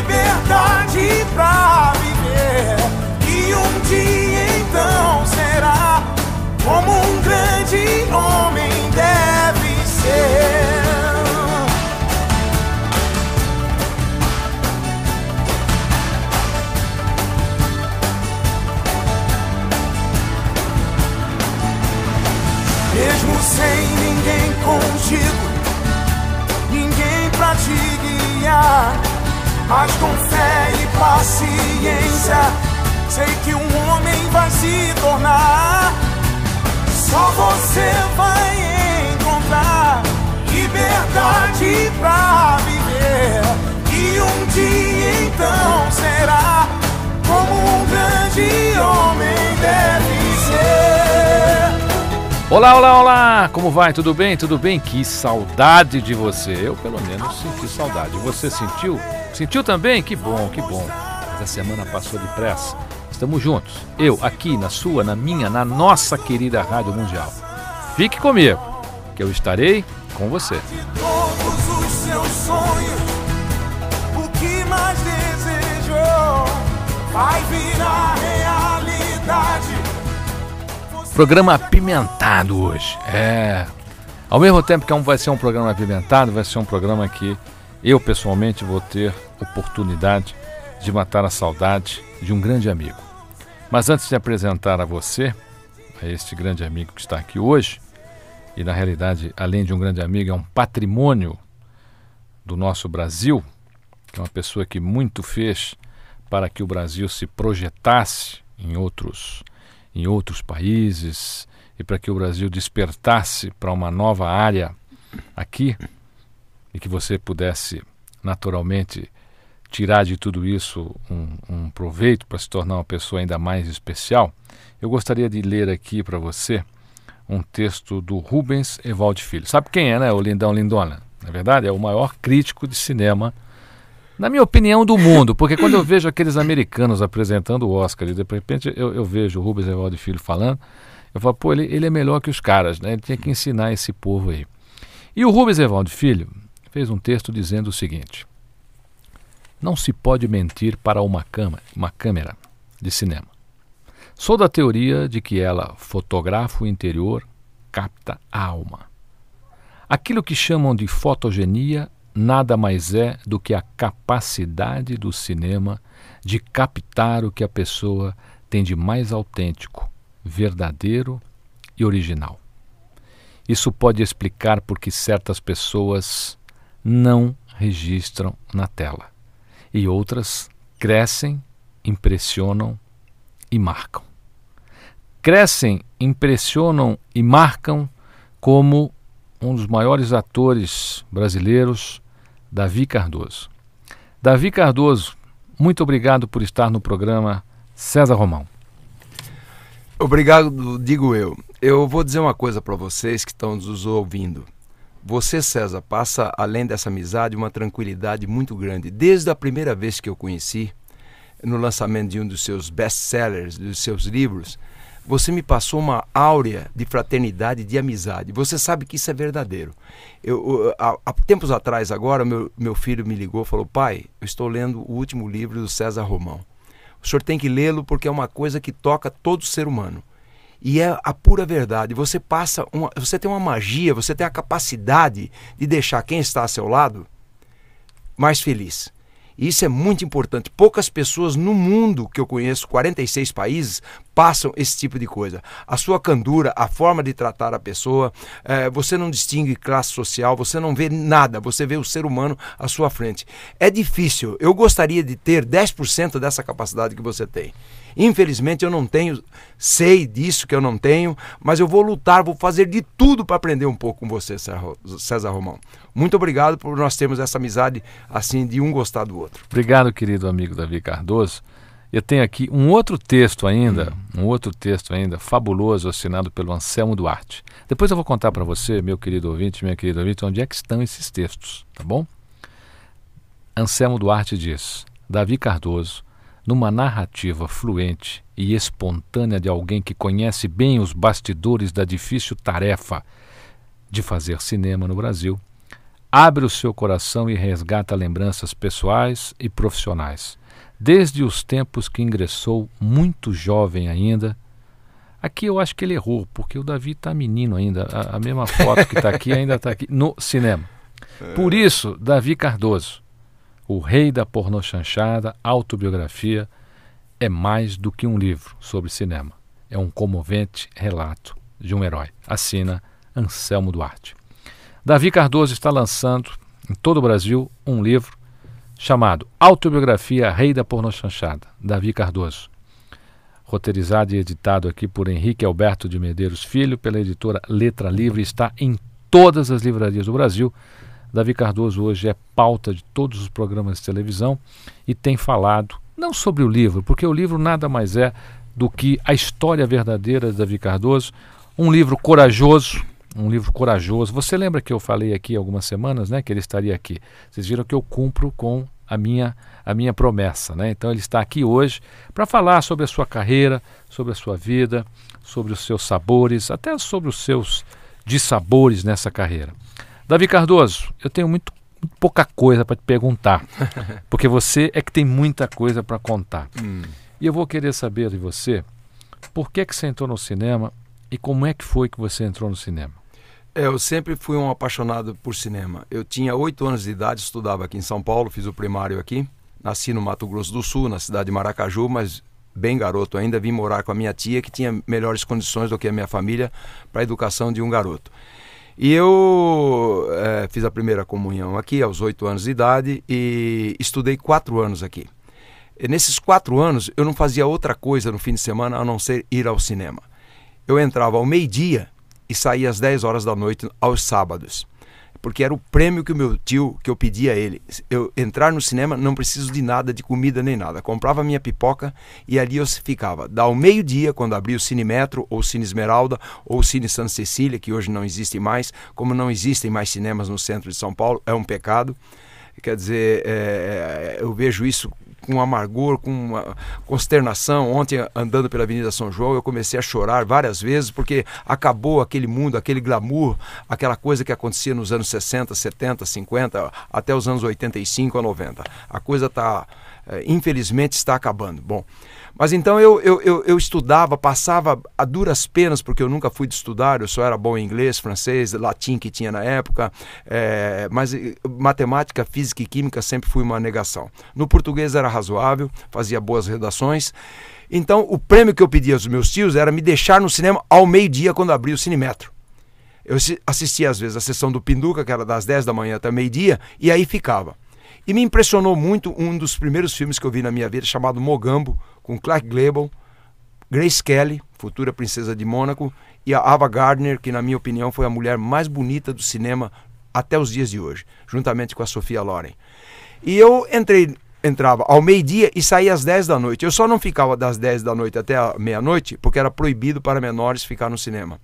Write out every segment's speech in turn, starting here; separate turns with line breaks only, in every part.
liberdade pra viver. E um dia então será como um grande homem deve ser. Mesmo sem ninguém contigo, ninguém pra te guiar, mas com fé e paciência, sei que um homem vai se tornar. Só você vai encontrar liberdade pra viver. E um dia então será como um grande homem deve ser.
Olá, olá, olá! Como vai? Tudo bem? Tudo bem? Que saudade de você. Eu, pelo menos, senti saudade. Você sentiu? Sentiu também? Que bom, que bom. Mas a semana passou depressa. Estamos juntos. Eu, aqui, na sua, na minha, na nossa querida Rádio Mundial. Fique comigo, que eu estarei com você.
de todos os seus sonhos, o que mais desejou vai virar realidade.
Programa apimentado hoje. É. Ao mesmo tempo que é vai ser um programa apimentado, vai ser um programa que eu pessoalmente vou ter oportunidade de matar a saudade de um grande amigo. Mas antes de apresentar a você, a este grande amigo que está aqui hoje, e na realidade, além de um grande amigo, é um patrimônio do nosso Brasil, que é uma pessoa que muito fez para que o Brasil se projetasse em outros em outros países e para que o Brasil despertasse para uma nova área aqui e que você pudesse naturalmente tirar de tudo isso um, um proveito para se tornar uma pessoa ainda mais especial, eu gostaria de ler aqui para você um texto do Rubens Evaldo Filho. Sabe quem é, né? O Lindão Lindona. Na verdade, é o maior crítico de cinema na minha opinião, do mundo, porque quando eu vejo aqueles americanos apresentando o Oscar e de repente eu, eu vejo o Rubens Evaldo Filho falando, eu falo, pô, ele, ele é melhor que os caras, né? Ele tinha que ensinar esse povo aí. E o Rubens Evaldo Filho fez um texto dizendo o seguinte: Não se pode mentir para uma, cama, uma câmera de cinema. Sou da teoria de que ela fotografa o interior, capta a alma. Aquilo que chamam de fotogenia nada mais é do que a capacidade do cinema de captar o que a pessoa tem de mais autêntico, verdadeiro e original. Isso pode explicar por que certas pessoas não registram na tela e outras crescem, impressionam e marcam. Crescem, impressionam e marcam como um dos maiores atores brasileiros, Davi Cardoso. Davi Cardoso, muito obrigado por estar no programa César Romão.
Obrigado, digo eu. Eu vou dizer uma coisa para vocês que estão nos ouvindo. Você, César, passa, além dessa amizade, uma tranquilidade muito grande. Desde a primeira vez que eu conheci, no lançamento de um dos seus best-sellers, dos seus livros, você me passou uma áurea de fraternidade, de amizade. Você sabe que isso é verdadeiro. Eu, há, há tempos atrás, agora, meu, meu filho me ligou e falou: Pai, eu estou lendo o último livro do César Romão. O senhor tem que lê-lo porque é uma coisa que toca todo ser humano. E é a pura verdade. Você passa uma, você tem uma magia, você tem a capacidade de deixar quem está ao seu lado mais feliz. Isso é muito importante. Poucas pessoas no mundo que eu conheço, 46 países, passam esse tipo de coisa. A sua candura, a forma de tratar a pessoa, é, você não distingue classe social, você não vê nada, você vê o ser humano à sua frente. É difícil. Eu gostaria de ter 10% dessa capacidade que você tem. Infelizmente eu não tenho, sei disso que eu não tenho, mas eu vou lutar, vou fazer de tudo para aprender um pouco com você, César Romão. Muito obrigado por nós termos essa amizade assim de um gostar do outro.
Obrigado, querido amigo Davi Cardoso. Eu tenho aqui um outro texto ainda, hum. um outro texto ainda fabuloso assinado pelo Anselmo Duarte. Depois eu vou contar para você, meu querido ouvinte, minha querida ouvinte, onde é que estão esses textos, tá bom? Anselmo Duarte diz: Davi Cardoso numa narrativa fluente e espontânea de alguém que conhece bem os bastidores da difícil tarefa de fazer cinema no Brasil, abre o seu coração e resgata lembranças pessoais e profissionais, desde os tempos que ingressou muito jovem ainda. Aqui eu acho que ele errou, porque o Davi está menino ainda, a, a mesma foto que está aqui ainda está aqui no cinema. Por isso, Davi Cardoso, o Rei da Pornochanchada, autobiografia, é mais do que um livro sobre cinema. É um comovente relato de um herói. Assina Anselmo Duarte. Davi Cardoso está lançando em todo o Brasil um livro chamado Autobiografia Rei da Pornochanchada, Davi Cardoso. Roteirizado e editado aqui por Henrique Alberto de Medeiros Filho, pela editora Letra Livre, está em todas as livrarias do Brasil Davi Cardoso hoje é pauta de todos os programas de televisão e tem falado não sobre o livro, porque o livro nada mais é do que a história verdadeira de Davi Cardoso, um livro corajoso, um livro corajoso. Você lembra que eu falei aqui algumas semanas, né, que ele estaria aqui. Vocês viram que eu cumpro com a minha a minha promessa, né? Então ele está aqui hoje para falar sobre a sua carreira, sobre a sua vida, sobre os seus sabores, até sobre os seus dissabores nessa carreira. Davi Cardoso, eu tenho muito, muito pouca coisa para te perguntar, porque você é que tem muita coisa para contar. Hum. E eu vou querer saber de você por que, que você entrou no cinema e como é que foi que você entrou no cinema.
É, eu sempre fui um apaixonado por cinema. Eu tinha oito anos de idade, estudava aqui em São Paulo, fiz o primário aqui. Nasci no Mato Grosso do Sul, na cidade de Maracaju, mas bem garoto ainda, vim morar com a minha tia, que tinha melhores condições do que a minha família para a educação de um garoto. E eu é, fiz a primeira comunhão aqui aos oito anos de idade e estudei quatro anos aqui. E nesses quatro anos eu não fazia outra coisa no fim de semana a não ser ir ao cinema. Eu entrava ao meio-dia e saía às 10 horas da noite aos sábados porque era o prêmio que o meu tio, que eu pedia a ele. Eu entrar no cinema, não preciso de nada, de comida nem nada. Comprava minha pipoca e ali eu ficava. Da ao meio-dia, quando abria o Cine Metro, ou Cine Esmeralda, ou o Cine Santa Cecília, que hoje não existe mais, como não existem mais cinemas no centro de São Paulo, é um pecado. Quer dizer, é, eu vejo isso com amargor, com consternação. Ontem, andando pela Avenida São João, eu comecei a chorar várias vezes porque acabou aquele mundo, aquele glamour, aquela coisa que acontecia nos anos 60, 70, 50, até os anos 85 a 90. A coisa está, é, infelizmente, está acabando. Bom, mas então eu, eu, eu, eu, estudava, passava a duras penas, porque eu nunca fui de estudar, eu só era bom em inglês, francês, latim que tinha na época, é, mas eh, matemática, física e química sempre fui uma negação. No português era razoável, fazia boas redações. Então o prêmio que eu pedia aos meus tios era me deixar no cinema ao meio-dia quando abria o Cinemetro. Eu assistia às vezes a sessão do Pinduca, que era das 10 da manhã até meio-dia, e aí ficava. E me impressionou muito um dos primeiros filmes que eu vi na minha vida, chamado Mogambo, com Clark Gable, Grace Kelly, futura princesa de Mônaco, e a Ava Gardner, que na minha opinião foi a mulher mais bonita do cinema até os dias de hoje, juntamente com a Sofia Loren. E eu entrei, entrava ao meio-dia e saía às 10 da noite. Eu só não ficava das 10 da noite até a meia-noite, porque era proibido para menores ficar no cinema.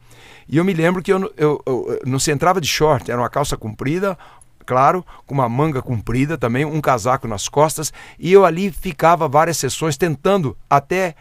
E eu me lembro que eu, eu, eu, não se entrava de short, era uma calça comprida, claro, com uma manga comprida também, um casaco nas costas, e eu ali ficava várias sessões tentando até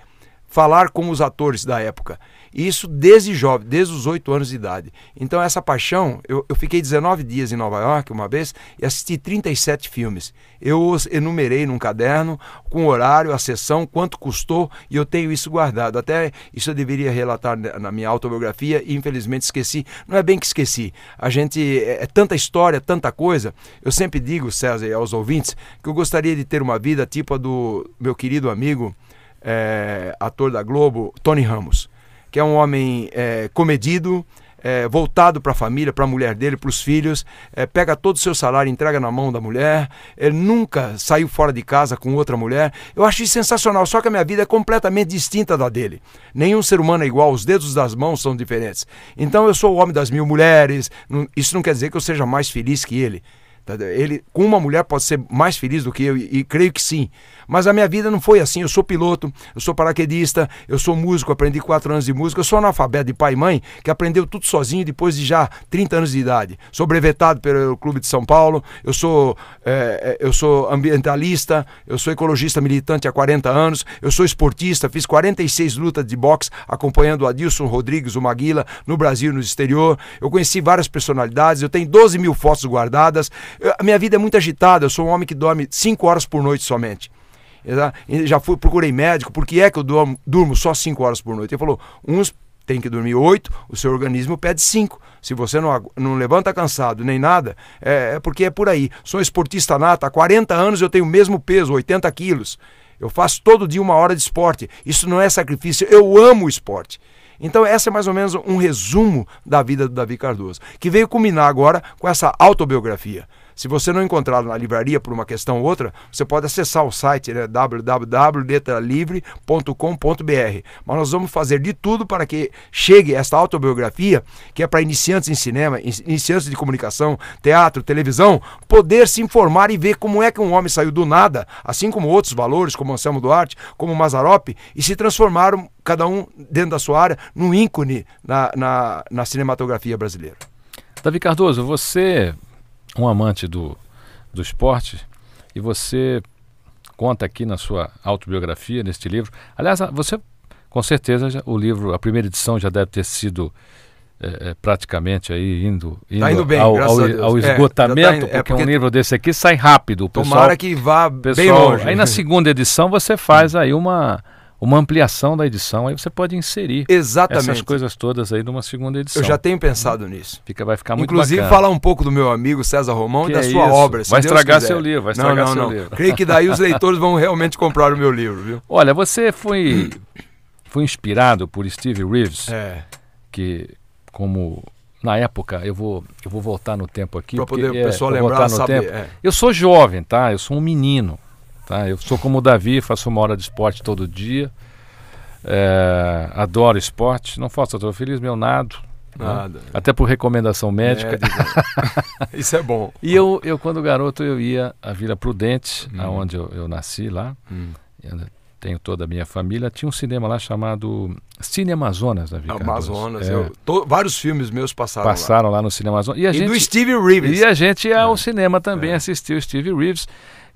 falar com os atores da época. E isso desde jovem, desde os 8 anos de idade. Então essa paixão, eu, eu fiquei 19 dias em Nova York uma vez e assisti 37 filmes. Eu os enumerei num caderno, com horário, a sessão, quanto custou, e eu tenho isso guardado. Até isso eu deveria relatar na minha autobiografia e infelizmente esqueci. Não é bem que esqueci. A gente é, é tanta história, tanta coisa. Eu sempre digo, César, e aos ouvintes, que eu gostaria de ter uma vida tipo a do meu querido amigo, é, ator da Globo, Tony Ramos, que é um homem é, comedido, é, voltado para a família, para a mulher dele, para os filhos, é, pega todo o seu salário, entrega na mão da mulher, ele nunca saiu fora de casa com outra mulher. Eu acho isso sensacional, só que a minha vida é completamente distinta da dele. Nenhum ser humano é igual, os dedos das mãos são diferentes. Então eu sou o homem das mil mulheres, isso não quer dizer que eu seja mais feliz que ele. Tá, ele com uma mulher pode ser mais feliz do que eu, e, e creio que sim. Mas a minha vida não foi assim. Eu sou piloto, eu sou paraquedista, eu sou músico, aprendi quatro anos de música, eu sou analfabeto de pai e mãe, que aprendeu tudo sozinho depois de já 30 anos de idade. Sou brevetado pelo Clube de São Paulo, eu sou, é, eu sou ambientalista, eu sou ecologista militante há 40 anos, eu sou esportista, fiz 46 lutas de boxe acompanhando o Adilson Rodrigues, o Maguila, no Brasil no exterior. Eu conheci várias personalidades, eu tenho 12 mil fotos guardadas. Eu, a minha vida é muito agitada, eu sou um homem que dorme 5 horas por noite somente. Já fui, procurei médico, por que é que eu durmo, durmo só 5 horas por noite? Ele falou, uns tem que dormir 8, o seu organismo pede 5. Se você não, não levanta cansado nem nada, é, é porque é por aí. Sou esportista nato, há 40 anos eu tenho o mesmo peso, 80 quilos. Eu faço todo dia uma hora de esporte. Isso não é sacrifício, eu amo o esporte. Então, essa é mais ou menos um resumo da vida do Davi Cardoso, que veio culminar agora com essa autobiografia. Se você não encontrar na livraria por uma questão ou outra, você pode acessar o site né, www.letralivre.com.br. Mas nós vamos fazer de tudo para que chegue esta autobiografia, que é para iniciantes em cinema, iniciantes de comunicação, teatro, televisão, poder se informar e ver como é que um homem saiu do nada, assim como outros valores, como Anselmo Duarte, como Mazarop, e se transformaram, cada um dentro da sua área, num ícone na, na, na cinematografia brasileira.
Davi Cardoso, você um amante do, do esporte e você conta aqui na sua autobiografia, neste livro. Aliás, você, com certeza, já, o livro, a primeira edição já deve ter sido é, é, praticamente aí indo,
indo, tá indo bem,
ao, ao, ao, é, esgotamento, é, tá indo, porque, porque, um livro desse aqui sai rápido. O
pessoal, tomara que vá
pessoal,
bem longe.
Aí na segunda edição você faz aí uma uma ampliação da edição, aí você pode inserir
Exatamente.
essas coisas todas aí numa segunda edição.
Eu já tenho pensado nisso.
Fica, vai ficar muito
Inclusive
bacana.
falar um pouco do meu amigo César Romão
que
e da
é
sua
isso?
obra.
vai
Deus
estragar
quiser.
seu livro, vai
não,
estragar
não,
seu
não.
livro.
Creio que daí os leitores vão realmente comprar o meu livro, viu?
Olha, você foi, foi inspirado por Steve Reeves,
É.
que como na época, eu vou, eu vou voltar no tempo aqui.
Para poder
porque,
o pessoal
pra
lembrar, saber.
tempo.
é.
Eu sou jovem, tá? Eu sou um menino, tá? Eu sou como o Davi, faço uma hora de esporte todo dia. É, adoro esporte, não faço autofilismo, eu nado. né?
Nada.
Até por recomendação médica.
Médico. Isso é bom.
E eu, eu, quando garoto, eu ia à Vila Prudente,
Hum.
aonde eu, eu nasci lá.
Hum.
Tenho toda a minha família. Tinha um cinema lá chamado Cine Amazonas, Davi Cardoso.
Amazonas.
É,
eu- vários filmes meus passaram,
passaram lá no Cinema Amazonas. E a
lá. E
gente
do Steve Reeves.
E a gente ia
É.
ao cinema também
É.
assistir o Steve Reeves,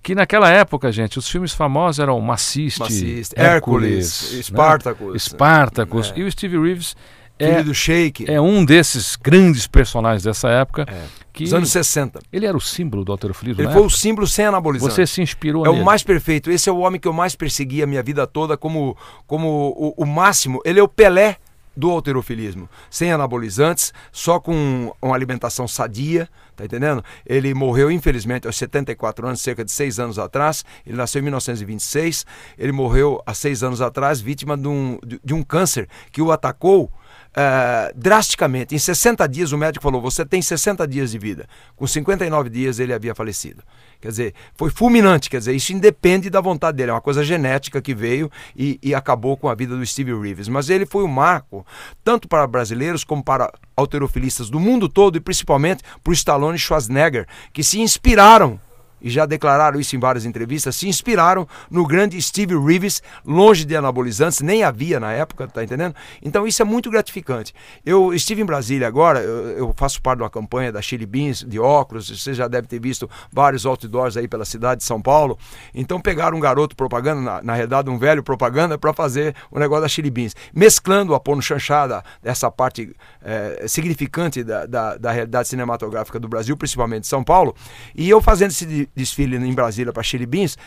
que naquela época, gente, os filmes famosos eram Maciste,
Maciste,
Hércules,
Hércules, Spartacus.
né? Spartacus.
É.
E o Steve Reeves é,
do Shake.
é um desses grandes personagens dessa época.
É.
Que
Dos anos 60.
ele era o símbolo do alterofilismo.
Ele
na
foi o
época.
símbolo sem anabolizante.
Você se inspirou
É
nele.
o mais perfeito. Esse é o homem que eu mais persegui a minha vida toda como, como o, o máximo. Ele é o Pelé do alterofilismo. Sem anabolizantes, só com uma alimentação sadia, tá entendendo? Ele morreu, infelizmente, aos 74 anos, cerca de seis anos atrás. Ele nasceu em 1926. Ele morreu há seis anos atrás, vítima de um, de, um câncer que o atacou eh, drasticamente. Em 60 dias, o médico falou: Você tem 60 dias de vida. Com 59 dias, ele havia falecido. Quer dizer, foi fulminante. Quer dizer, isso independe da vontade dele. É uma coisa genética que veio e, e acabou com a vida do Steve Reeves. Mas ele foi um marco, tanto para brasileiros como para alterofilistas do mundo todo e principalmente para o Stallone e Schwarzenegger, que se inspiraram e já declararam isso em várias entrevistas, se inspiraram no grande Steve Reeves, longe de anabolizantes, nem havia na época, tá entendendo? Então isso é muito gratificante. Eu estive em Brasília agora, eu, eu faço parte de uma campanha da Chili Beans de óculos, você já deve ter visto vários outdoors aí pela cidade de São Paulo. Então pegaram um garoto propaganda, na, na realidade um velho propaganda, para fazer o negócio da Chili Beans, mesclando a porno chanchada, essa parte é, significante da, da, da realidade cinematográfica do Brasil, principalmente de São Paulo, e eu fazendo esse desfile em Brasília para Beans,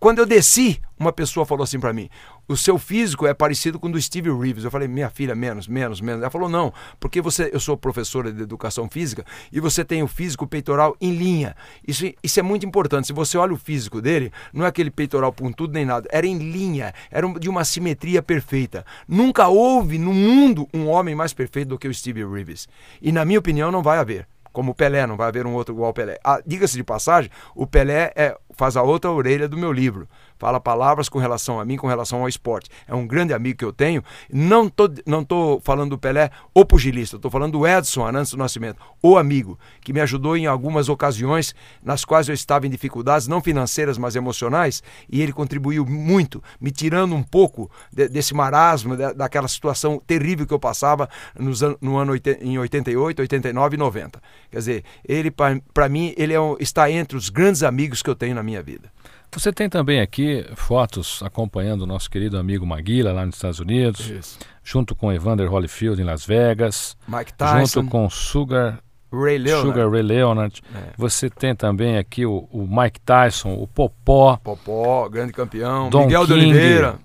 quando eu desci, uma pessoa falou assim para mim: o seu físico é parecido com o do Steve Reeves. Eu falei, minha filha, menos, menos, menos. Ela falou, não, porque você, eu sou professora de educação física e você tem o físico peitoral em linha. Isso, isso é muito importante. Se você olha o físico dele, não é aquele peitoral pontudo nem nada, era em linha, era de uma simetria perfeita. Nunca houve no mundo um homem mais perfeito do que o Steve Reeves. E na minha opinião, não vai haver como o Pelé, não vai haver um outro igual ao Pelé. Ah, Diga-se de passagem, o Pelé é, faz a outra orelha do meu livro fala palavras com relação a mim, com relação ao esporte. É um grande amigo que eu tenho. Não tô, não tô falando do Pelé, o pugilista, estou falando do Edson Arantes do Nascimento, o amigo, que me ajudou em algumas ocasiões nas quais eu estava em dificuldades, não financeiras, mas emocionais, e ele contribuiu muito, me tirando um pouco de, desse marasmo, de, daquela situação terrível que eu passava nos, no ano em 88, 89 e 90. Quer dizer, ele, para mim, ele é um, está entre os grandes amigos que eu tenho na minha vida.
Você tem também aqui fotos acompanhando o nosso querido amigo Maguila lá nos Estados Unidos, Isso. junto com Evander Holyfield em Las Vegas,
Mike Tyson,
junto com Sugar
Ray Leonard.
Sugar Ray Leonard. É. Você tem também aqui o, o, Mike Tyson, o Popó.
Popó, grande campeão.
Don
Miguel
King,
de Oliveira.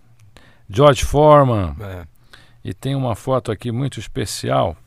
George Foreman. É. E tem uma foto aqui muito especial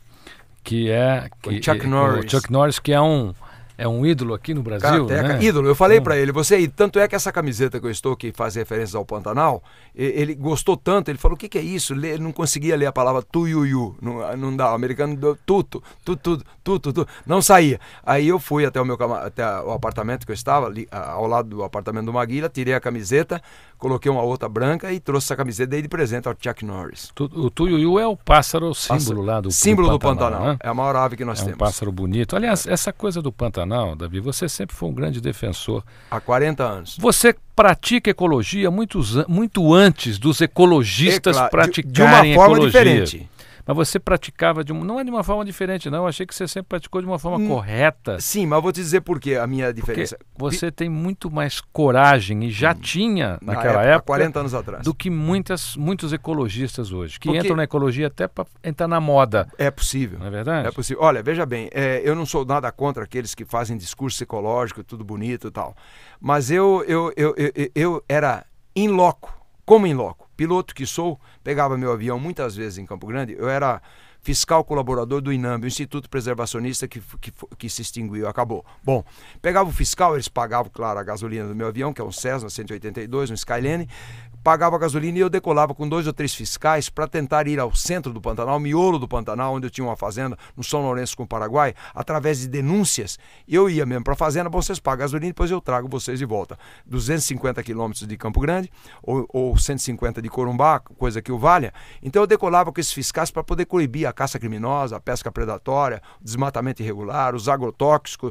que é que,
Chuck Norris.
O Chuck Norris que é um é um ídolo aqui no Brasil, né?
ídolo. Eu falei para ele, você e tanto é que essa camiseta que eu estou que faz referência ao Pantanal, ele gostou tanto, ele falou: "O que, que é isso?" Ele não conseguia ler a palavra tuiuiu, não, não dá, o americano deu tudo, tudo, tudo, tudo, não saía. Aí eu fui até o meu até o apartamento que eu estava ali, ao lado do apartamento do Maguila, tirei a camiseta, coloquei uma outra branca e trouxe essa camiseta dei de presente ao Chuck Norris.
O tuiuiu é o pássaro símbolo lá do
símbolo
do
Pantanal,
do Pantanal
né? é a maior ave que nós
é
temos.
um pássaro bonito. Aliás, essa coisa do Pantanal Davi, você sempre foi um grande defensor.
Há 40 anos.
Você pratica ecologia muito, muito antes dos ecologistas é, claro, praticarem
de, de uma forma
ecologia.
diferente.
Mas você praticava de um, não é de uma forma diferente, não. Eu achei que você sempre praticou de uma forma hum, correta.
Sim, mas vou te dizer por que a minha diferença.
Porque você tem muito mais coragem e já hum, tinha naquela época, época,
40 anos atrás,
do que muitas, muitos ecologistas hoje, que Porque entram na ecologia até para entrar na moda.
É possível.
Não é verdade?
É possível. Olha, veja bem, é, eu não sou nada contra aqueles que fazem discurso ecológico, tudo bonito e tal. Mas eu, eu, eu, eu, eu, eu era in loco, como in loco piloto que sou, pegava meu avião muitas vezes em Campo Grande. Eu era fiscal colaborador do INAMB, Instituto Preservacionista que, que, que, se extinguiu, acabou. Bom, pegava o fiscal, eles pagavam, claro, a gasolina do meu avião, que é um Cessna 182, um Skylane, pagava gasolina e eu decolava com dois ou três fiscais para tentar ir ao centro do Pantanal, miolo do Pantanal, onde eu tinha uma fazenda no São Lourenço com o Paraguai, através de denúncias. Eu ia mesmo para a fazenda, vocês pagam gasolina e depois eu trago vocês de volta. 250 quilômetros de Campo Grande ou, ou 150 de Corumbá, coisa que o valha. Então eu decolava com esses fiscais para poder coibir a caça criminosa, a pesca predatória, o desmatamento irregular, os agrotóxicos,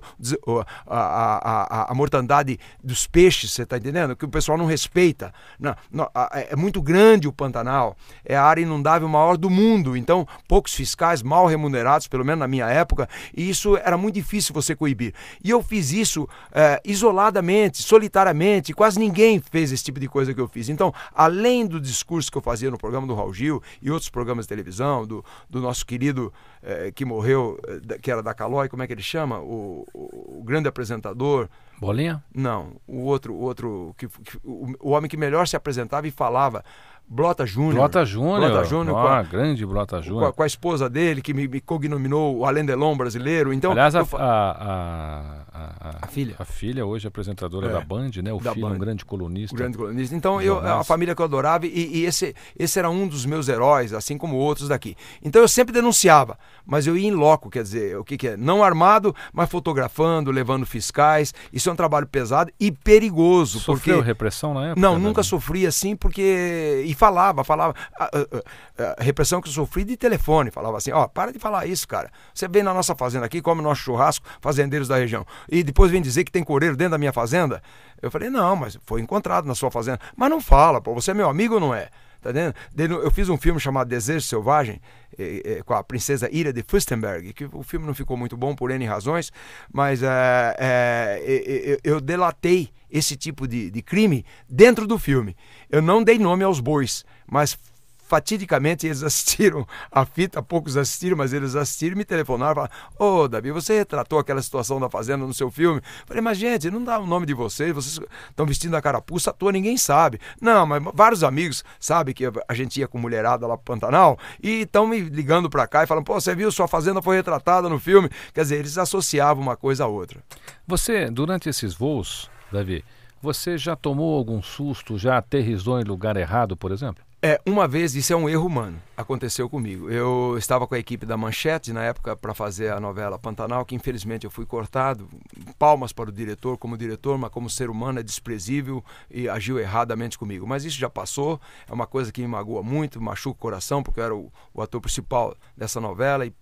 a, a, a, a mortandade dos peixes, você está entendendo? Que o pessoal não respeita. Não, não é, é muito grande o Pantanal, é a área inundável maior do mundo, então poucos fiscais mal remunerados, pelo menos na minha época, e isso era muito difícil você coibir. E eu fiz isso é, isoladamente, solitariamente, quase ninguém fez esse tipo de coisa que eu fiz. Então, além do discurso que eu fazia no programa do Raul Gil e outros programas de televisão, do, do nosso querido é, que morreu, é, que era da Calói, como é que ele chama? O, o, o grande apresentador.
Bolinha?
Não, o outro, o outro que, que o, o, homem que melhor se apresentava e falava Blota Júnior.
Blota Júnior.
Blota Júnior.
Ah, a, grande Blota Júnior.
Com, com, a esposa dele, que me, me cognominou o Alain Delon brasileiro. Então,
Aliás, a,
eu,
a, a,
a, filha.
A filha, hoje apresentadora é, da Band, né? O filho, Band. um grande colunista.
Um grande colunista. Então, eu, a família que eu adorava, e, e, esse, esse era um dos meus heróis, assim como outros daqui. Então, eu sempre denunciava, mas eu ia em loco, quer dizer, o que, que é? Não armado, mas fotografando, levando fiscais. Isso é um trabalho pesado e perigoso.
Sofreu
porque...
repressão na época?
Não, nunca sofri assim, porque e falava, falava. A, a, a, repressão que eu sofri de telefone. Falava assim: ó, para de falar isso, cara. Você vem na nossa fazenda aqui, come nosso churrasco, fazendeiros da região. E depois vem dizer que tem coreiro dentro da minha fazenda. Eu falei: não, mas foi encontrado na sua fazenda. Mas não fala, pô, você é meu amigo ou não é? Tá entendendo? Eu fiz um filme chamado Desejo Selvagem, é, é, com a princesa Ira de Fürstenberg, que o filme não ficou muito bom por N razões, mas é, é, eu delatei esse tipo de, de crime dentro do filme. Eu não dei nome aos bois, mas fatidicamente eles assistiram a fita, poucos assistiram, mas eles assistiram e me telefonaram e falaram: Ô oh, Davi, você retratou aquela situação da fazenda no seu filme? falei, mas gente, não dá o nome de vocês, vocês estão vestindo a carapuça à toa, ninguém sabe. Não, mas vários amigos sabem que a gente ia com mulherada lá pro Pantanal e estão me ligando para cá e falam: pô, você viu, sua fazenda foi retratada no filme. Quer dizer, eles associavam uma coisa a outra.
Você, durante esses voos, Davi, você já tomou algum susto, já aterrizou em lugar errado, por exemplo?
É, uma vez, isso é um erro humano, aconteceu comigo. Eu estava com a equipe da Manchete na época para fazer a novela Pantanal, que infelizmente eu fui cortado. Palmas para o diretor, como diretor, mas como ser humano é desprezível e agiu erradamente comigo. Mas isso já passou, é uma coisa que me magoa muito, machuca o coração, porque eu era o, o ator principal dessa novela e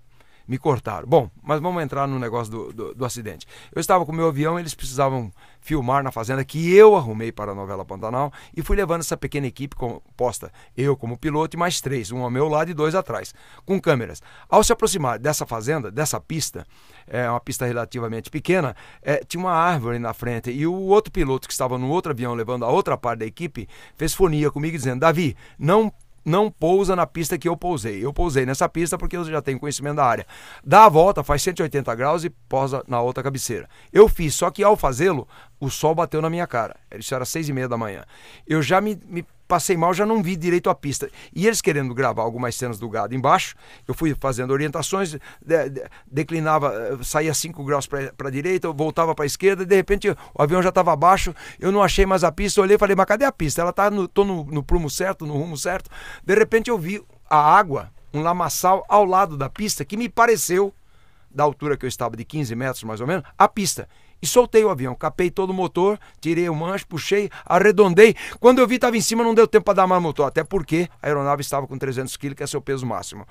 me cortaram. Bom, mas vamos entrar no negócio do, do, do acidente. Eu estava com o meu avião, eles precisavam filmar na fazenda que eu arrumei para a novela Pantanal e fui levando essa pequena equipe composta, eu como piloto e mais três, um ao meu lado e dois atrás, com câmeras. Ao se aproximar dessa fazenda, dessa pista, é uma pista relativamente pequena, é, tinha uma árvore na frente e o outro piloto que estava no outro avião levando a outra parte da equipe fez fonia comigo dizendo: Davi, não não pousa na pista que eu pousei. Eu pousei nessa pista porque eu já tenho conhecimento da área. Dá a volta, faz 180 graus e posa na outra cabeceira. Eu fiz, só que ao fazê-lo, o sol bateu na minha cara. Isso era seis e meia da manhã. Eu já me, me passei mal, já não vi direito a pista. E eles querendo gravar algumas cenas do gado embaixo, eu fui fazendo orientações, de, de, declinava, eh, saía 5 graus para a direita, voltava para a esquerda, e de repente o avião já estava abaixo, eu não achei mais a pista, olhei e falei, mas cadê a pista? Ela está no, no, no prumo certo, no rumo certo. De repente eu vi a água, um lamaçal ao lado da pista, que me pareceu, da altura que eu estava, de 15 metros mais ou menos, a pista e soltei o avião. Capei todo o motor, tirei o manche, puxei, arredondei. Quando eu vi estava em cima, não deu tempo para dar mais motor, até porque a aeronave estava com 300 kg, que é seu peso máximo.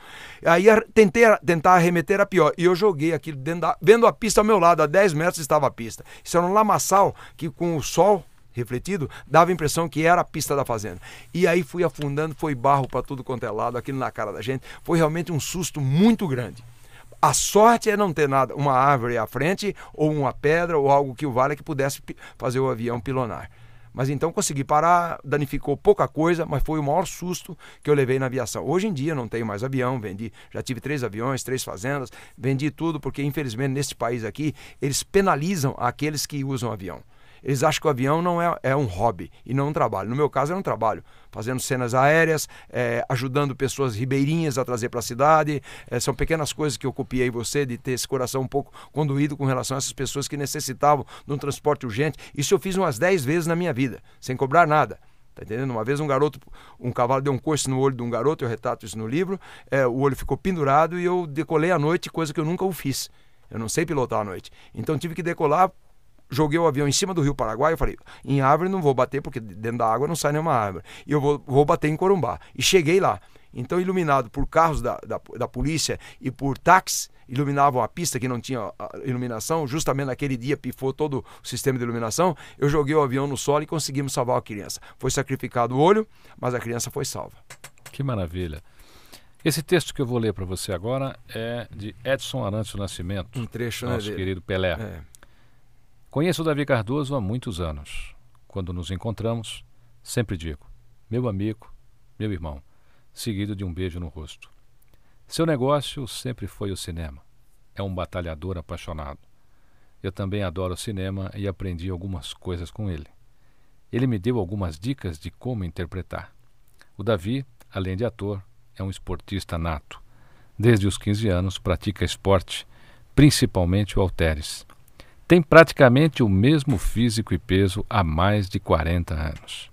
Aí tentei tentar arremeter a pior. E eu joguei aquilo dentro da, vendo a pista ao meu lado, a 10 metros estava a pista. Isso era um lamaçal que com o sol refletido, dava a impressão que era a pista da fazenda. E aí fui afundando, foi barro para tudo quanto é lado, aquilo na cara da gente. Foi realmente um susto muito grande. A sorte é não ter nada, uma árvore à frente, ou uma pedra, ou algo que o vale que pudesse fazer o avião pilonar. Mas então consegui parar, danificou pouca coisa, mas foi o maior susto que eu levei na aviação. Hoje em dia não tenho mais avião, vendi, já tive três aviões, três fazendas, vendi tudo, porque infelizmente neste país aqui eles penalizam aqueles que usam avião. Eles acham que o avião não é, é um hobby e não um trabalho. No meu caso, era um trabalho, fazendo cenas aéreas, é, ajudando pessoas ribeirinhas a trazer para a cidade. É, são pequenas coisas que eu copiei você, de ter esse coração um pouco conduído com relação a essas pessoas que necessitavam de um transporte urgente. Isso eu fiz umas 10 vezes na minha vida, sem cobrar nada. Tá entendendo? Uma vez um garoto, um cavalo deu um coice no olho de um garoto, eu retrato isso no livro, é, o olho ficou pendurado e eu decolei à noite, coisa que eu nunca o fiz. Eu não sei pilotar à noite. Então tive que decolar joguei o avião em cima do Rio Paraguai, eu falei, em árvore não vou bater, porque dentro da água não sai nenhuma árvore. E eu vou, vou bater em Corumbá. E cheguei lá. Então, iluminado por carros da, da, da polícia e por táxis, iluminavam a pista que não tinha iluminação, justamente naquele dia pifou todo o sistema de iluminação, eu joguei o avião no solo e conseguimos salvar a criança. Foi sacrificado o olho, mas a criança foi salva.
Que maravilha. Esse texto que eu vou ler para você agora é de Edson Arantes Nascimento,
um trecho,
né, nosso
né,
querido Pelé. É. Conheço o Davi Cardoso há muitos anos. Quando nos encontramos, sempre digo: meu amigo, meu irmão, seguido de um beijo no rosto. Seu negócio sempre foi o cinema. É um batalhador apaixonado. Eu também adoro cinema e aprendi algumas coisas com ele. Ele me deu algumas dicas de como interpretar. O Davi, além de ator, é um esportista nato. Desde os 15 anos pratica esporte, principalmente o halteres tem praticamente o mesmo físico e peso há mais de 40 anos.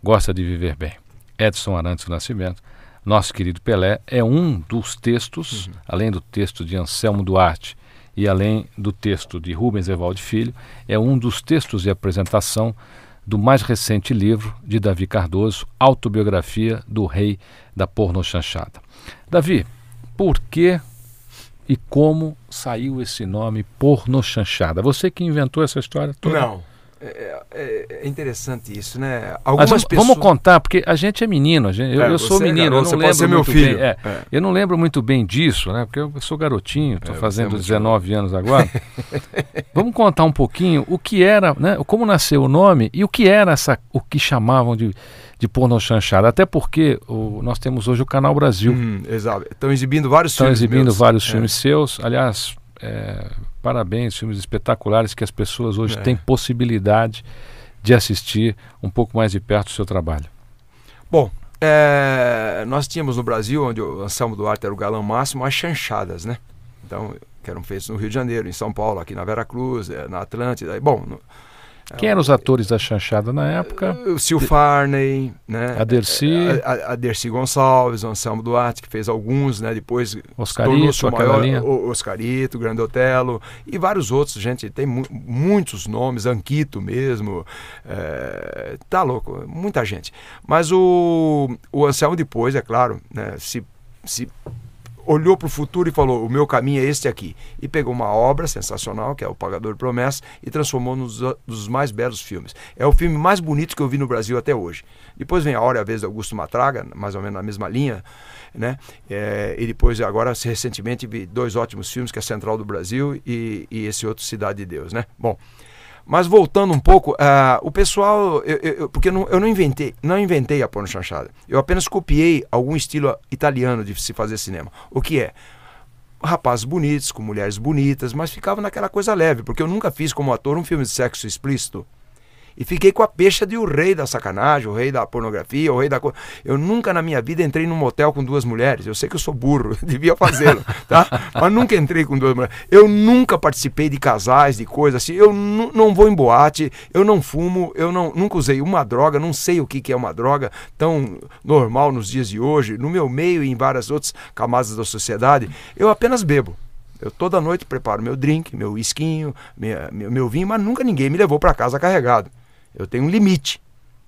Gosta de viver bem. Edson Arantes do Nascimento, nosso querido Pelé, é um dos textos, uhum. além do texto de Anselmo Duarte e além do texto de Rubens Evaldo Filho, é um dos textos de apresentação do mais recente livro de Davi Cardoso, Autobiografia do Rei da Pornochanchada. Davi, por que e como saiu esse nome Pornochanchada? Você que inventou essa história toda?
Não. É, é, é, interessante isso, né? Algumas
Mas
pessoas...
vamos contar, porque a gente é menino, gente, eu,
É,
eu sou
é
menino,
garoto,
eu não lembro
ser meu
muito
filho.
bem. é. Eu não lembro muito bem disso, né? Porque eu sou garotinho, estou fazendo
muito
19 anos agora. vamos contar um pouquinho o que era, né? Como nasceu o nome e o que era essa, o que chamavam de, de porno chanchada. Até porque o, nós temos hoje o Canal Brasil.
Hum, exato. Estão exibindo vários
Estão
filmes
exibindo
meus.
vários
É.
filmes seus. Aliás, é, parabéns, filmes espetaculares que as pessoas hoje
É.
têm possibilidade de assistir um pouco mais de perto o seu trabalho.
Bom, é, nós tínhamos no Brasil, onde o Anselmo Duarte era o galã máximo, as chanchadas, né? Então, que eram feitos no Rio de Janeiro, em São Paulo, aqui na Vera Cruz, eh, na Atlântida. Bom, no,
Quem eram os atores da chanchada na época?
o Sil Farney, né?
A Dercy.
A, a, a Dercy Gonçalves, o Anselmo Duarte, que fez alguns, né? Depois
Oscarito,
tornou-se o maior,
linha.
Oscarito, o Grande Otelo e vários outros, gente, tem mu muitos nomes, Anquito mesmo, é, tá louco, muita gente. Mas o, o Anselmo depois, é claro, né, se, se olhou para o futuro e falou: o meu caminho é este aqui. E pegou uma obra sensacional, que é O Pagador de Promessas, e transformou nos dos mais belos filmes. É o filme mais bonito que eu vi no Brasil até hoje. Depois vem A Hora e a Vez de Augusto Matraga, mais ou menos na mesma linha. Né? É, e depois, agora, recentemente, vi dois ótimos filmes, que é Central do Brasil e, e esse outro Cidade de Deus. Né? Bom. Mas voltando um pouco, ah, o pessoal, eu, eu- porque eu não, eu não inventei, não inventei a porno chanchada. Eu apenas copiei algum estilo italiano de se fazer cinema. O que é? Rapazes bonitos, com mulheres bonitas, mas ficava naquela coisa leve, porque eu nunca fiz como ator um filme de sexo explícito. E fiquei com a pecha de o rei da sacanagem, o rei da pornografia, o rei da coisa. Eu nunca na minha vida entrei num motel com duas mulheres. Eu sei que eu sou burro, devia fazê-lo, tá? Mas nunca entrei com duas mulheres. Eu nunca participei de casais, de coisas assim. Eu não vou em boate, eu não fumo, eu não, nunca usei uma droga, não sei o que, que é uma droga tão normal nos dias de hoje, no meu meio e em várias outras camadas da sociedade. Eu apenas bebo. Eu toda noite preparo meu drink, meu minha- meu, meu vinho, mas nunca ninguém me levou para casa carregado. Eu tenho um limite,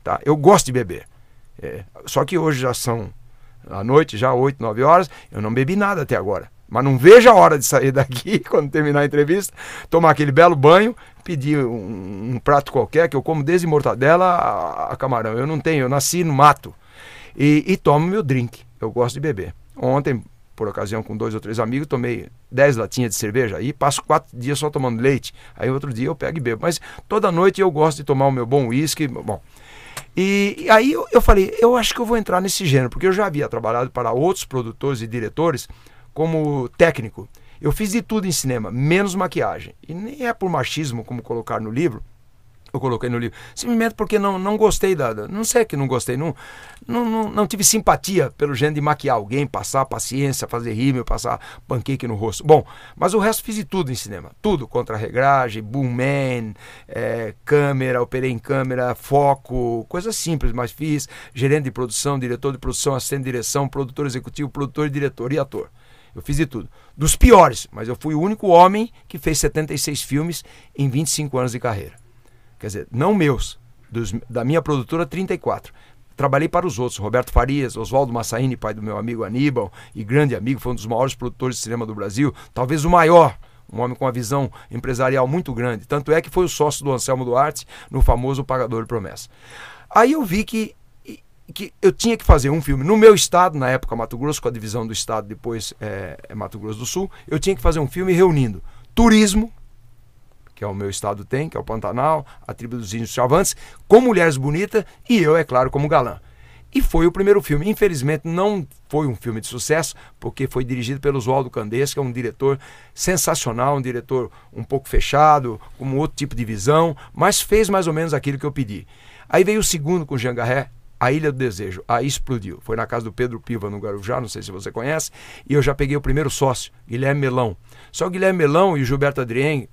tá? Eu gosto de beber. É, só que hoje já são à noite, já 8, 9 horas, eu não bebi nada até agora. Mas não vejo a hora de sair daqui, quando terminar a entrevista, tomar aquele belo banho, pedir um, um prato qualquer, que eu como desde mortadela a, a camarão. Eu não tenho, eu nasci no mato. E, e tomo meu drink. Eu gosto de beber. Ontem, por ocasião, com dois ou três amigos, tomei 10 latinhas de cerveja. Aí passo quatro dias só tomando leite. Aí outro dia eu pego e bebo. Mas toda noite eu gosto de tomar o meu bom uísque. Bom. E, e aí eu, eu falei, eu acho que eu vou entrar nesse gênero, porque eu já havia trabalhado para outros produtores e diretores como técnico. Eu fiz de tudo em cinema, menos maquiagem. E nem é por machismo, como colocar no livro, eu coloquei no livro. Simplesmente porque não, não gostei da. Não sei que não gostei, não, não, não, não tive simpatia pelo gênero de maquiar alguém, passar paciência, fazer rímel, passar pancake no rosto. Bom, mas o resto fiz de tudo em cinema. Tudo, contra-regragem, boom man, eh, câmera, operei em câmera, foco, coisas simples, mas fiz. Gerente de produção, diretor de produção, assistente de direção, produtor executivo, produtor, diretor e ator. Eu fiz de tudo. Dos piores, mas eu fui o único homem que fez 76 filmes em 25 anos de carreira. Quer dizer, não meus, dos- da minha produtora, 34. Trabalhei para os outros, Roberto Farias, Oswaldo Massaini, pai do meu amigo Aníbal, e grande amigo, foi um dos maiores produtores de cinema do Brasil, talvez o maior, um homem com uma visão empresarial muito grande. Tanto é que foi o sócio do Anselmo Duarte no famoso Pagador de Promessa. Aí eu vi que, que eu tinha que fazer um filme no meu estado, na época Mato Grosso, com a divisão do estado, depois é Mato Grosso do Sul, eu tinha que fazer um filme reunindo turismo, que é o meu estado tem, que é o Pantanal, a tribo dos índios chavantes, com mulheres bonitas e eu, é claro, como galã. E foi o primeiro filme. Infelizmente não foi um filme de sucesso, porque foi dirigido pelo Oswaldo Candês, que é um diretor sensacional, um diretor um pouco fechado, com um outro tipo de visão, mas fez mais ou menos aquilo que eu pedi. Aí veio o segundo com Jean Garret, A Ilha do Desejo. Aí explodiu. Foi na casa do Pedro Piva, no Guarujá, não sei se você conhece, e eu já peguei o primeiro sócio, Guilherme Melão. Só o Guilherme Melão e o Gilberto Adrien,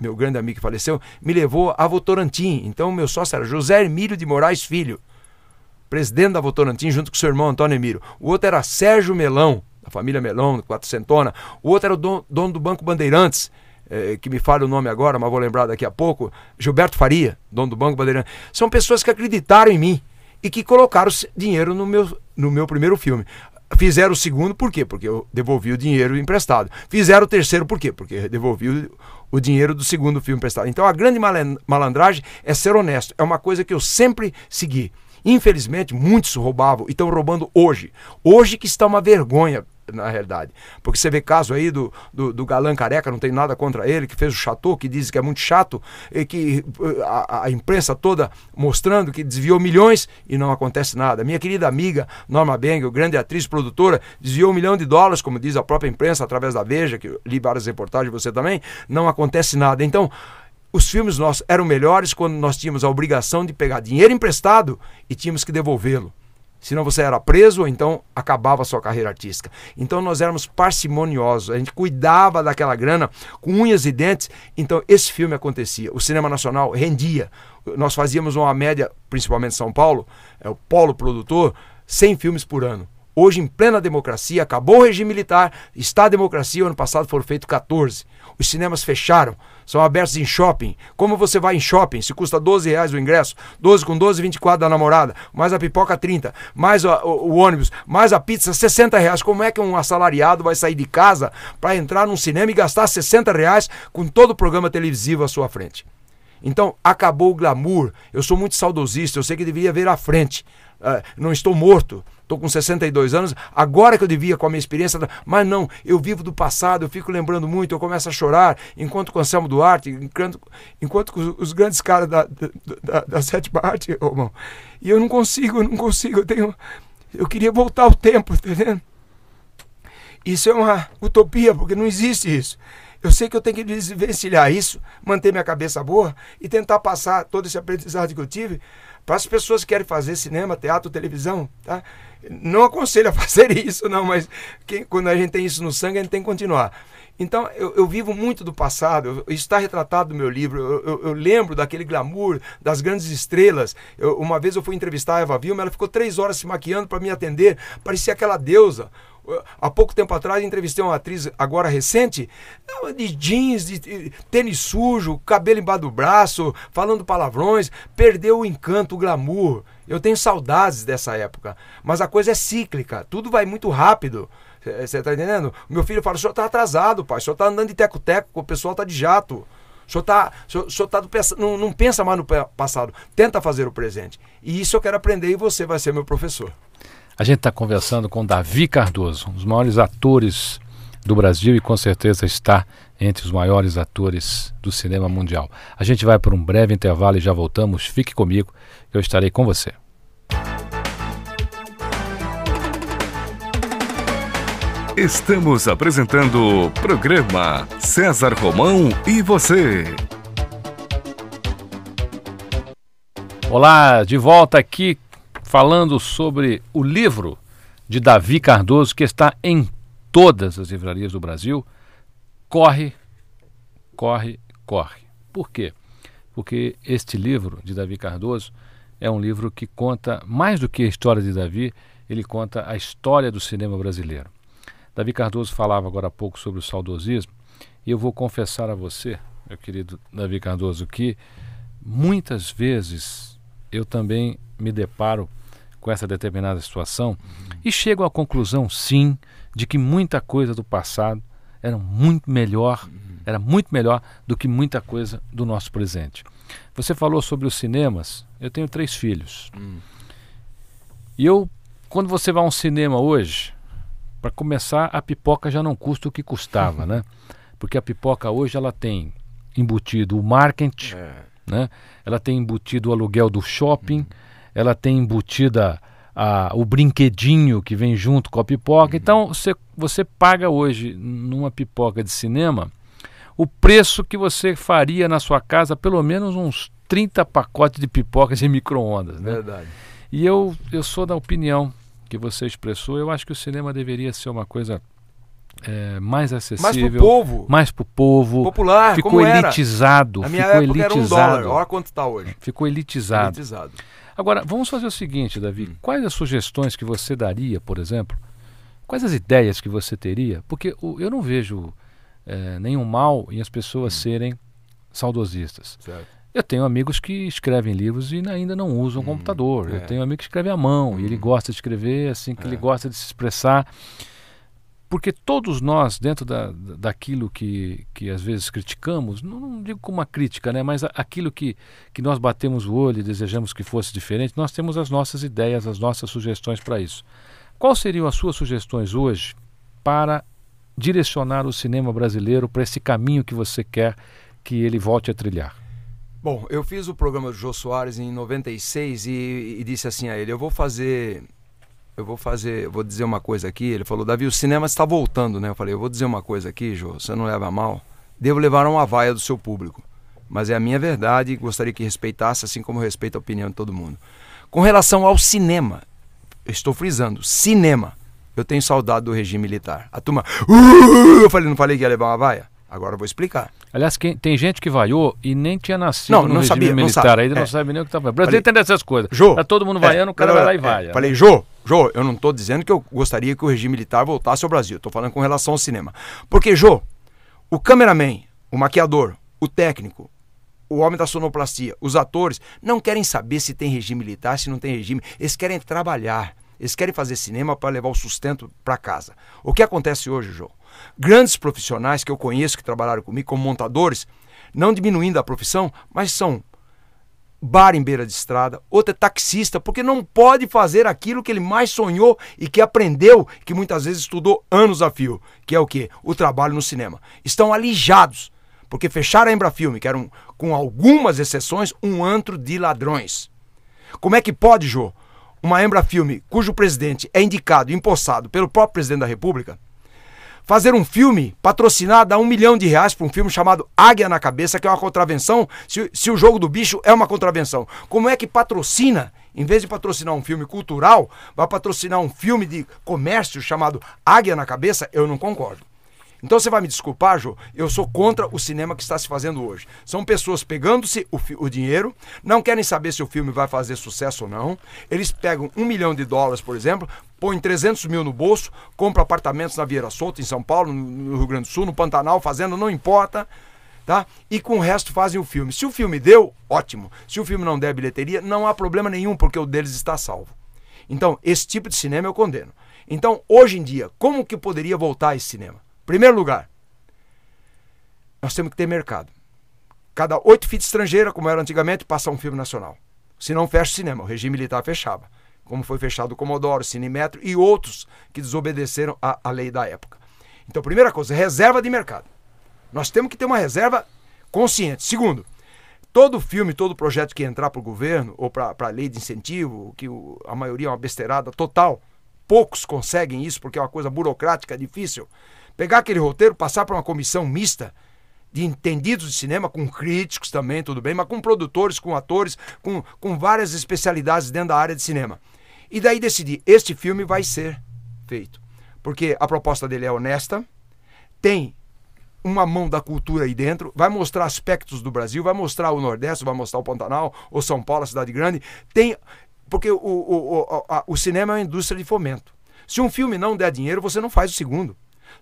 meu grande amigo que faleceu, me levou a Votorantim. Então, meu sócio era José Emílio de Moraes Filho, presidente da Votorantim, junto com seu irmão Antônio Emílio. O outro era Sérgio Melão, da família Melão, quatrocentona. O outro era o dono, dono do Banco Bandeirantes, eh, que me fala o nome agora, mas vou lembrar daqui a pouco, Gilberto Faria, dono do Banco Bandeirante, são pessoas que acreditaram em mim e que colocaram dinheiro no meu, no meu primeiro filme. Fizeram o segundo, por quê? Porque eu devolvi o dinheiro emprestado. Fizeram o terceiro, por quê? Porque devolvi o, o dinheiro do segundo filme emprestado. Então a grande malandragem é ser honesto. É uma coisa que eu sempre segui. Infelizmente, muitos roubavam e estão roubando hoje. Hoje que está uma vergonha na realidade. Porque você vê caso aí do, do, do, galã careca, não tem nada contra ele, que fez o Chateau, que diz que é muito chato, e que uh, a, a, imprensa toda mostrando que desviou milhões e não acontece nada. Minha querida amiga Norma Bengel, grande atriz, produtora, desviou um milhão de dólares, como diz a própria imprensa, através da Veja, que li várias reportagens, você também, não acontece nada. Então, os filmes nossos eram melhores quando nós tínhamos a obrigação de pegar dinheiro emprestado e tínhamos que devolvê-lo. Senão você era preso ou então acabava a sua carreira artística. Então nós éramos parcimoniosos, a gente cuidava daquela grana com unhas e dentes. Então esse filme acontecia. O cinema nacional rendia. Nós fazíamos uma média, principalmente em São Paulo, é o polo produtor, 100 filmes por ano. Hoje, em plena democracia, acabou o regime militar, está a democracia. O ano passado foram feitos 14. Os cinemas fecharam, são abertos em shopping. Como você vai em shopping? Se custa 12 reais o ingresso, 12 com 12, 24 da namorada, mais a pipoca 30, mais o, o, o ônibus, mais a pizza 60 reais. Como é que um assalariado vai sair de casa para entrar num cinema e gastar 60 reais com todo o programa televisivo à sua frente? Então, acabou o glamour. Eu sou muito saudosista, eu sei que deveria ver à frente. Uh, não estou morto, estou com 62 anos, agora que eu devia com a minha experiência, mas não, eu vivo do passado, eu fico lembrando muito, eu começo a chorar, enquanto com Anselmo Duarte, enquanto, enquanto com os grandes caras da, da, da, sétima arte, irmão. E eu não consigo, eu não consigo, eu tenho. Eu queria voltar ao tempo, tá entendendo? Isso é uma utopia, porque não existe isso. Eu sei que eu tenho que desvencilhar isso, manter minha cabeça boa e tentar passar todo esse aprendizado que eu tive para as pessoas que querem fazer cinema, teatro, televisão, tá? Não aconselho a fazer isso, não, mas quem, quando a gente tem isso no sangue, a gente tem que continuar. Então, eu, eu vivo muito do passado, isso está retratado no meu livro. Eu, eu, eu lembro daquele glamour, das grandes estrelas. uma veva eu fui entrevistar a Eva Vilma, ela ficou três horas se maquiando para me atender, parecia aquela deusa. Há pouco tempo atrás entrevistei uma atriz agora recente, de jeans, de tênis sujo, cabelo embaixo do braço, falando palavrões, perdeu o encanto, o glamour. Eu tenho saudades dessa época, mas a coisa é cíclica, tudo vai muito rápido. Você está entendendo? Meu filho fala: o senhor está atrasado, pai, o senhor está andando de teco-teco, o pessoal está de jato. O senhor, tá, o senhor tá do, não, não pensa mais no passado, tenta fazer o presente. E isso eu quero aprender e você vai ser meu professor.
A gente está conversando com Davi Cardoso, um dos maiores atores do Brasil e com certeza está entre os maiores atores do cinema mundial. A gente vai por um breve intervalo e já voltamos. Fique comigo, eu estarei com você.
Estamos apresentando o programa César Romão e você.
Olá, de volta aqui falando sobre o livro de Davi Cardoso, que está em todas as livrarias do Brasil. Corre, corre, corre. Por quê? Porque este livro de Davi Cardoso é um livro que conta, mais do que a história de Davi, ele conta a história do cinema brasileiro. Davi Cardoso falava agora há pouco sobre o saudosismo, e eu vou confessar a você, meu querido Davi Cardoso, que muitas vezes eu também me deparo com essa determinada situação e chegam à conclusão, sim, de que muita coisa do passado era muito melhor, era muito melhor do que muita coisa do nosso presente. Você falou sobre os cinemas. Eu tenho três filhos. E eu, quando você vai a um cinema hoje, para começar, a pipoca já não custa o que custava, né? Porque a pipoca hoje ela tem embutido o marketing, é. né? Ela tem embutido o aluguel do shopping. Uhum ela tem embutida a, o brinquedinho que vem junto com a pipoca. Uhum. Então você, você paga hoje numa pipoca de cinema o preço que você faria na sua casa, pelo menos uns 30 pacotes de pipocas em micro-ondas. Né?
Verdade.
E eu, eu sou da opinião que você expressou, eu acho que o cinema deveria ser uma coisa é, mais acessível. Mais pro
povo.
Mais pro povo.
Popular,
Ficou elitizado.
Na minha
ficou
época
elitizado.
era um dólar. Olha quanto está hoje.
Ficou elitizado.
elitizado.
Agora, vamos fazer o seguinte, Davi. Hum. Quais as sugestões que você daria, por exemplo? Quais as ideias que você teria? Porque o, eu não vejo eh, nenhum mal em as pessoas serem saudosistas.
Certo.
Eu tenho amigos que escrevem livros e ainda não usam computador. Eu
é.
tenho amigo que escreve à mão e ele gosta de escrever assim que ele gosta de se expressar. Porque todos nós, dentro da, da- daquilo que, que às vezes criticamos, não, não digo como uma crítica, né, mas aquilo que, que nós batemos o olho e desejamos que fosse diferente, nós temos as nossas ideias, as nossas sugestões para isso. Quais seriam as suas sugestões hoje para direcionar o cinema brasileiro para esse caminho que você quer que ele volte a trilhar?
Bom, eu fiz o programa do Jô Soares em 96 e, e disse assim a ele: eu vou fazer. Eu vou fazer, vou dizer uma coisa aqui. Ele falou: Davi, o cinema está voltando, né? Eu falei: eu vou dizer uma coisa aqui, Jô, você não leva mal. Devo levar uma vaia do seu público. Mas é a minha verdade e gostaria que respeitasse, assim como respeito a opinião de todo mundo. Com relação ao cinema, estou frisando: cinema. Eu tenho saudade do regime militar. A turma. "Uh!" eu falei: não falei que ia levar uma vaia? Agora eu vou explicar.
Aliás, quem- tem gente que vaiou e nem tinha nascido
Não,
no
não
regime
sabia, não
militar,
sabe.
ainda não
É.
sabe nem o que está fazendo. O
Falei,
tem dessas coisas.
Jô,
Tá todo mundo
é,
vaiando, o cara
não,
vai lá e
é,
vaia.
Falei, Jô, Jô, eu não estou dizendo que eu gostaria que o regime militar voltasse ao Brasil. Estou falando com relação ao cinema. Porque, Jô, o cameraman, o maquiador, o técnico, o homem da sonoplastia, os atores, não querem saber se tem regime militar, se não tem regime. Eles querem trabalhar. Eles querem fazer cinema para levar o sustento para casa. O que acontece hoje, Jô? Grandes profissionais que eu conheço que trabalharam comigo como montadores, não diminuindo a profissão, mas são bar em beira de estrada, outro é taxista, porque não pode fazer aquilo que ele mais sonhou e que aprendeu, que muitas vezes estudou anos a fio, que é o quê? O trabalho no cinema. Estão alijados, porque fecharam a Embrafilme, que era, um, com algumas exceções, um antro de ladrões. Como é que pode, Jô, uma Embrafilme cujo presidente é indicado e empossado pelo próprio presidente da República, fazer um filme patrocinado a um milhão de reais para um filme chamado Águia na Cabeça, que é uma contravenção, se, se o jogo do bicho é uma contravenção. Como é que patrocina, em vez de patrocinar um filme cultural, vai patrocinar um filme de comércio chamado Águia na Cabeça? Eu não concordo. Então você vai me desculpar, Jô, eu sou contra o cinema que está se fazendo hoje. São pessoas pegando-se o, o dinheiro, não querem saber se o filme vai fazer sucesso ou não. Eles pegam um milhão de dólares, por exemplo, põem 300 mil no bolso, compram apartamentos na Vieira Solta, em São Paulo, no no Rio Grande do Sul, no Pantanal, fazendo, não importa. Tá? E com o resto fazem o filme. Se o filme deu, ótimo. Se o filme não der bilheteria, não há problema nenhum, porque o deles está salvo. Então, esse tipo de cinema eu condeno. Então, hoje em dia, como que poderia voltar esse cinema? Primeiro lugar, nós temos que ter mercado. Cada oito fitas estrangeiras, como era antigamente, passa um filme nacional. Se não fecha o cinema, o regime militar fechava. Como foi fechado o Comodoro, Cinemetro e outros que desobedeceram à lei da época. Então, primeira coisa, reserva de mercado. Nós temos que ter uma reserva consciente. Segundo, todo filme, todo projeto que entrar para o governo ou para a lei de incentivo, que o- a maioria é uma besteirada total, poucos conseguem isso porque é uma coisa burocrática, difícil. Pegar aquele roteiro, passar para uma comissão mista de entendidos de cinema, com críticos também, tudo bem, mas com produtores, com atores, com, com várias especialidades dentro da área de cinema. E daí decidir, este filme vai ser feito. Porque a proposta dele é honesta, tem uma mão da cultura aí dentro, vai mostrar aspectos do Brasil, vai mostrar o Nordeste, vai mostrar o Pantanal, ou São Paulo, a cidade grande. Tem. Porque o, o, o, a- o cinema é uma indústria de fomento. Se um filme não der dinheiro, você não faz o segundo.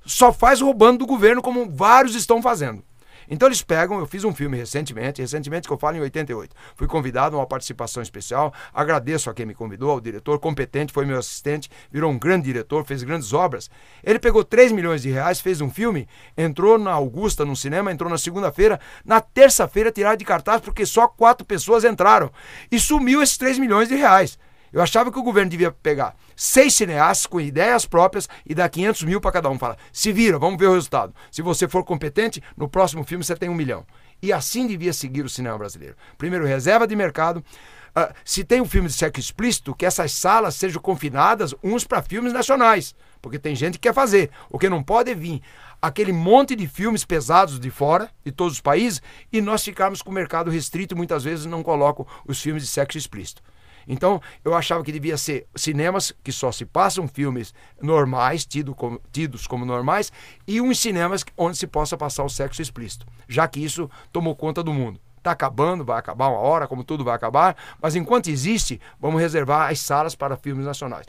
Só faz roubando do governo, como vários estão fazendo. Então eles pegam, eu fiz um filme recentemente, recentemente que eu falo em 88. Fui convidado a uma participação especial. Agradeço a quem me convidou, ao diretor competente, foi meu assistente, virou um grande diretor, fez grandes obras. Ele pegou 3 milhões de reais, fez um filme, entrou na Augusta, no cinema, entrou na segunda-feira. Na terça-feira tiraram de cartaz porque só quatro pessoas entraram. E sumiu esses 3 milhões de reais. Eu achava que o governo devia pegar seis cineastas com ideias próprias e dar 500 mil para cada um. Fala, se vira, vamos ver o resultado. Se você for competente, no próximo filme você tem um milhão. E assim devia seguir o cinema brasileiro. Primeiro, reserva de mercado. Ah, se tem um filme de sexo explícito, que essas salas sejam confinadas uns para filmes nacionais. Porque tem gente que quer fazer. O que não pode é vir aquele monte de filmes pesados de fora, de todos os países, e nós ficarmos com o mercado restrito muitas vezes não colocam os filmes de sexo explícito. Então, eu achava que devia ser cinemas que só se passam filmes normais, tido como- tidos como normais, e uns cinemas onde se possa passar o sexo explícito, já que isso tomou conta do mundo. Está acabando, vai acabar uma hora, como tudo vai acabar, mas enquanto existe, vamos reservar as salas para filmes nacionais.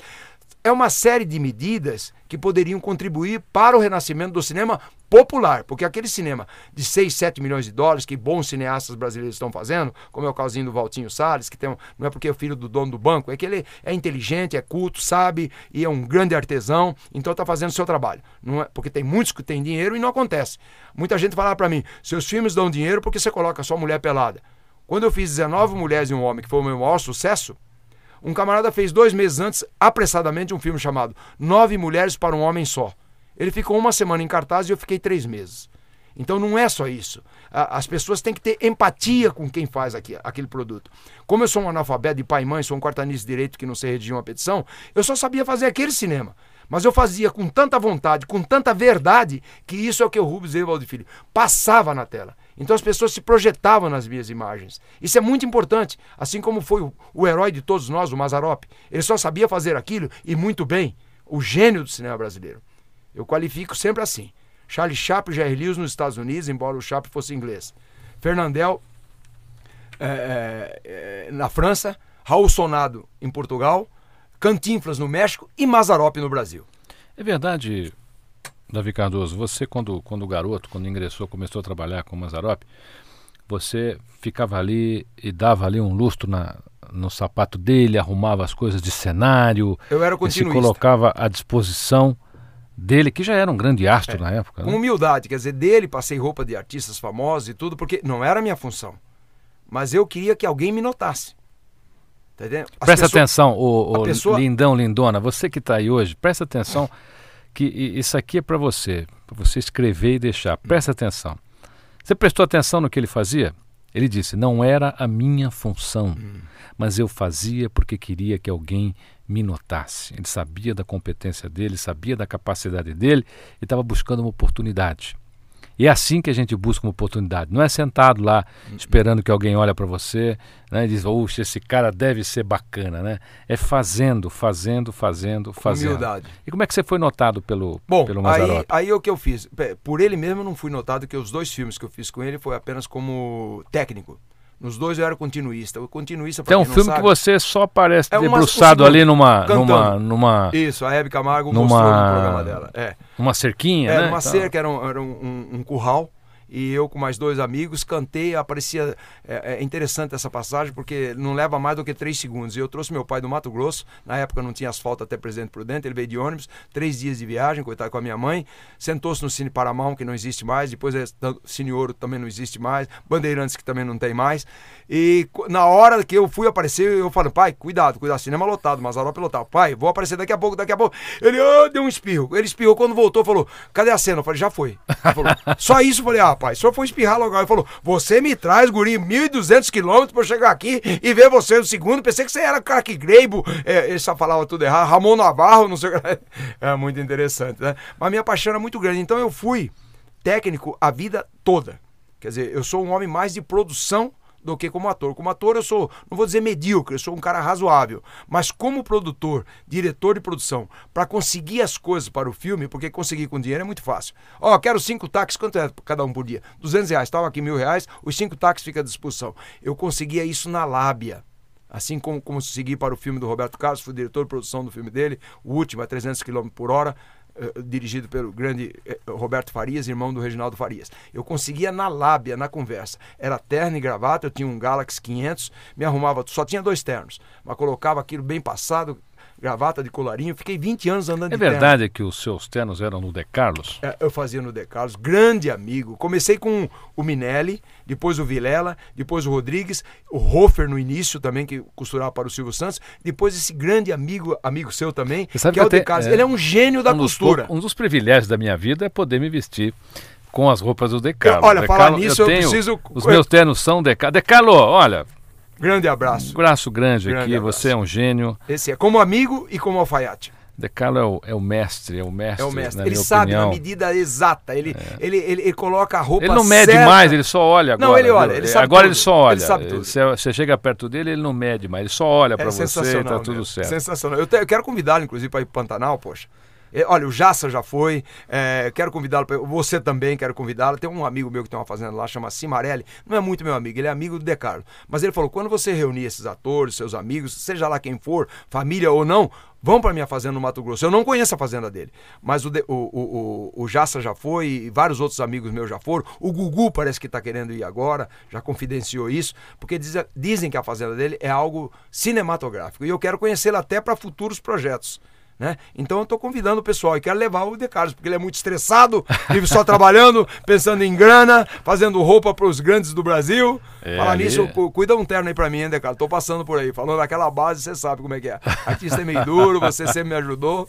É uma série de medidas que poderiam contribuir para o renascimento do cinema popular, porque aquele cinema de 6, 7 milhões de dólares que bons cineastas brasileiros estão fazendo, como é o casinho do Valtinho Salles, que tem um, não é porque é filho do dono do banco, é que ele é inteligente, é culto, sabe e é um grande artesão, então está fazendo o seu trabalho. Não é, porque tem muitos que têm dinheiro e não acontece. Muita gente fala para mim, seus filmes dão dinheiro porque você coloca só mulher pelada. Quando eu fiz 19 mulheres e um homem, que foi o meu maior sucesso, um camarada fez dois meses antes, apressadamente, um filme chamado Nove Mulheres para um Homem Só. Ele ficou uma semana em cartaz e eu fiquei três meses. Então não é só isso. As pessoas têm que ter empatia com quem faz aqui, aquele produto. Como eu sou um analfabeto de pai e mãe, sou um quartanista de direito que não sei redigir uma petição, eu só sabia fazer aquele cinema. Mas eu fazia com tanta vontade, com tanta verdade, que isso é o que o Rubens Evaldo Filho passava na tela. Então as pessoas se projetavam nas minhas imagens. Isso é muito importante. Assim como foi o, o herói de todos nós, o Mazarop. Ele só sabia fazer aquilo e muito bem. O gênio do cinema brasileiro. Eu qualifico sempre assim. Charlie Chaplin, Jerry Lewis nos Estados Unidos, embora o Chaplin fosse inglês. Fernandel é, é, na França, Raul Sonado em Portugal, Cantinflas no México e Mazarop no Brasil.
É verdade, Davi Cardoso, você quando, quando garoto, quando ingressou, começou a trabalhar com o Mazarop, você ficava ali e dava ali um lustro na, no sapato dele, arrumava as coisas de cenário,
Eu era
se colocava à disposição dele, que já era um grande astro é, na época.
Com
né?
humildade, quer dizer, dele passei roupa de artistas famosos e tudo, porque não era a minha função. Mas eu queria que alguém me notasse.
Tá Presta pessoas, atenção, o, o pessoa... lindão, lindona, você que está aí hoje, presta atenção que isso aqui é para você, para você escrever e deixar. Presta atenção. Você prestou atenção no que ele fazia? Ele disse: Não era a minha função, mas eu fazia porque queria que alguém me notasse. Ele sabia da competência dele, sabia da capacidade dele e estava buscando uma oportunidade. E é assim que a gente busca uma oportunidade. Não é sentado lá esperando que alguém olhe para você né, e diz, oxe, esse cara deve ser bacana, né? É fazendo, fazendo, fazendo, fazendo.
Humildade.
E como é que você foi notado pelo,
Bom,
pelo
Aí, aí o que eu fiz? Por ele mesmo não fui notado, que os dois filmes que eu fiz com ele foi apenas como técnico. Nos dois eu era continuista. O continuista
Tem um filme
sabe,
que você só aparece é debruçado ali numa, numa, numa.
Isso, a Hebe Camargo numa, mostrou no programa dela. É.
Uma cerquinha,
é,
né?
Uma cerca, era um, era um, um, um curral e eu com mais dois amigos cantei, aparecia é, é, interessante essa passagem porque não leva mais do que três segundos. E eu trouxe meu pai do Mato Grosso, na época não tinha asfalto até Presidente Prudente, ele veio de ônibus, três dias de viagem, coitado com a minha mãe, sentou-se no Cine Paramount, que não existe mais, depois é, Cine Ouro também não existe mais, Bandeirantes que também não tem mais. E na hora que eu fui aparecer, eu falei, pai, cuidado, cuidado, cinema lotado, Mazarop lotado. Pai, vou aparecer daqui a pouco, daqui a pouco. Ele oh, deu um espirro. Ele espirrou quando voltou, falou, cadê a cena? Eu falei, já foi. Falou, só isso? Eu falei, ah, rapaz, o senhor foi espirrar logo. Ele falou: Você me traz, guri, 1.200 quilômetros pra eu chegar aqui e ver você no segundo. Pensei que você era craque Greibo. É, ele só falava tudo errado. Ramon Navarro, não sei o que. É muito interessante, né? Mas minha paixão era muito grande. Então eu fui técnico a vida toda. Quer dizer, eu sou um homem mais de produção do que como ator. Como ator eu sou, não vou dizer medíocre, eu sou um cara razoável, mas como produtor, diretor de produção, para conseguir as coisas para o filme, porque conseguir com dinheiro é muito fácil. Ó, oh, quero cinco táxis, quanto é cada um por dia? 200 reais, estava aqui mil reais, os cinco táxis ficam à disposição. Eu conseguia isso na lábia. Assim como consegui para o filme do Roberto Carlos, fui diretor de produção do filme dele, o último a 300 km por hora, eh, dirigido pelo grande eh, Roberto Farias, irmão do Reginaldo Farias. Eu conseguia na lábia, na conversa. Era terno e gravata, eu tinha um Galaxy 500, me arrumava, só tinha dois ternos, mas colocava aquilo bem passado, gravata de colarinho. Fiquei 20 anos andando
é
de.
É verdade que os seus ternos eram no De Carlos?
É, eu fazia no De Carlos, grande amigo. Comecei com o Minelli, depois o Vilela, depois o Rodrigues, o Hofer no início também, que costurava para o Silvio Santos, depois esse grande amigo, amigo seu também, que, que é o De Carlos. É, Ele é um gênio da
um
costura.
Dos, um dos privilégios da minha vida é poder me vestir com as roupas do De Carlos.
Eu, olha, falar nisso,
eu,
eu preciso...
Os meus ternos são De Carlos. De Carlos, olha,
Grande abraço.
Um abraço grande, grande aqui, abraço. você é um gênio.
Esse é como amigo e como alfaiate.
De Carlo é o, é o mestre, é o mestre.
É o mestre. ele sabe opinião. a medida exata. Ele, é. ele, ele, ele, coloca a roupa
Ele não mede
certa.
mais, ele só olha agora.
Não, ele olha. Ele sabe
agora
tudo.
ele só olha. Ele
sabe tudo.
Você, você chega perto dele, ele não mede mais. Ele só olha é para você e tá tudo certo.
Sensacional. Eu, te, eu quero convidá-lo, inclusive, para ir para Pantanal, poxa. É, olha, o Jassa já foi, é, quero convidá-lo, você também quero convidá-lo. Tem um amigo meu que tem uma fazenda lá, chama Cimarelli, não é muito meu amigo, ele é amigo do De Carlo. Mas ele falou: quando você reunir esses atores, seus amigos, seja lá quem for, família ou não, vão para minha fazenda no Mato Grosso. Eu não conheço a fazenda dele, mas o, de- o, o, o, o Jassa já foi e vários outros amigos meus já foram. O Gugu parece que está querendo ir agora, já confidenciou isso, porque diz- dizem que a fazenda dele é algo cinematográfico e eu quero conhecê-lo até para futuros projetos. Né? Então eu estou convidando o pessoal e quero levar o De Carlos, porque ele é muito estressado, vive só trabalhando, pensando em grana, fazendo roupa para os grandes do Brasil.
É,
Falar
ali-
nisso, cu- cuida um terno aí para mim, hein, De Carlos? Tô passando por aí, falando daquela base, você sabe como é que é. Artista é meio duro, você sempre me ajudou.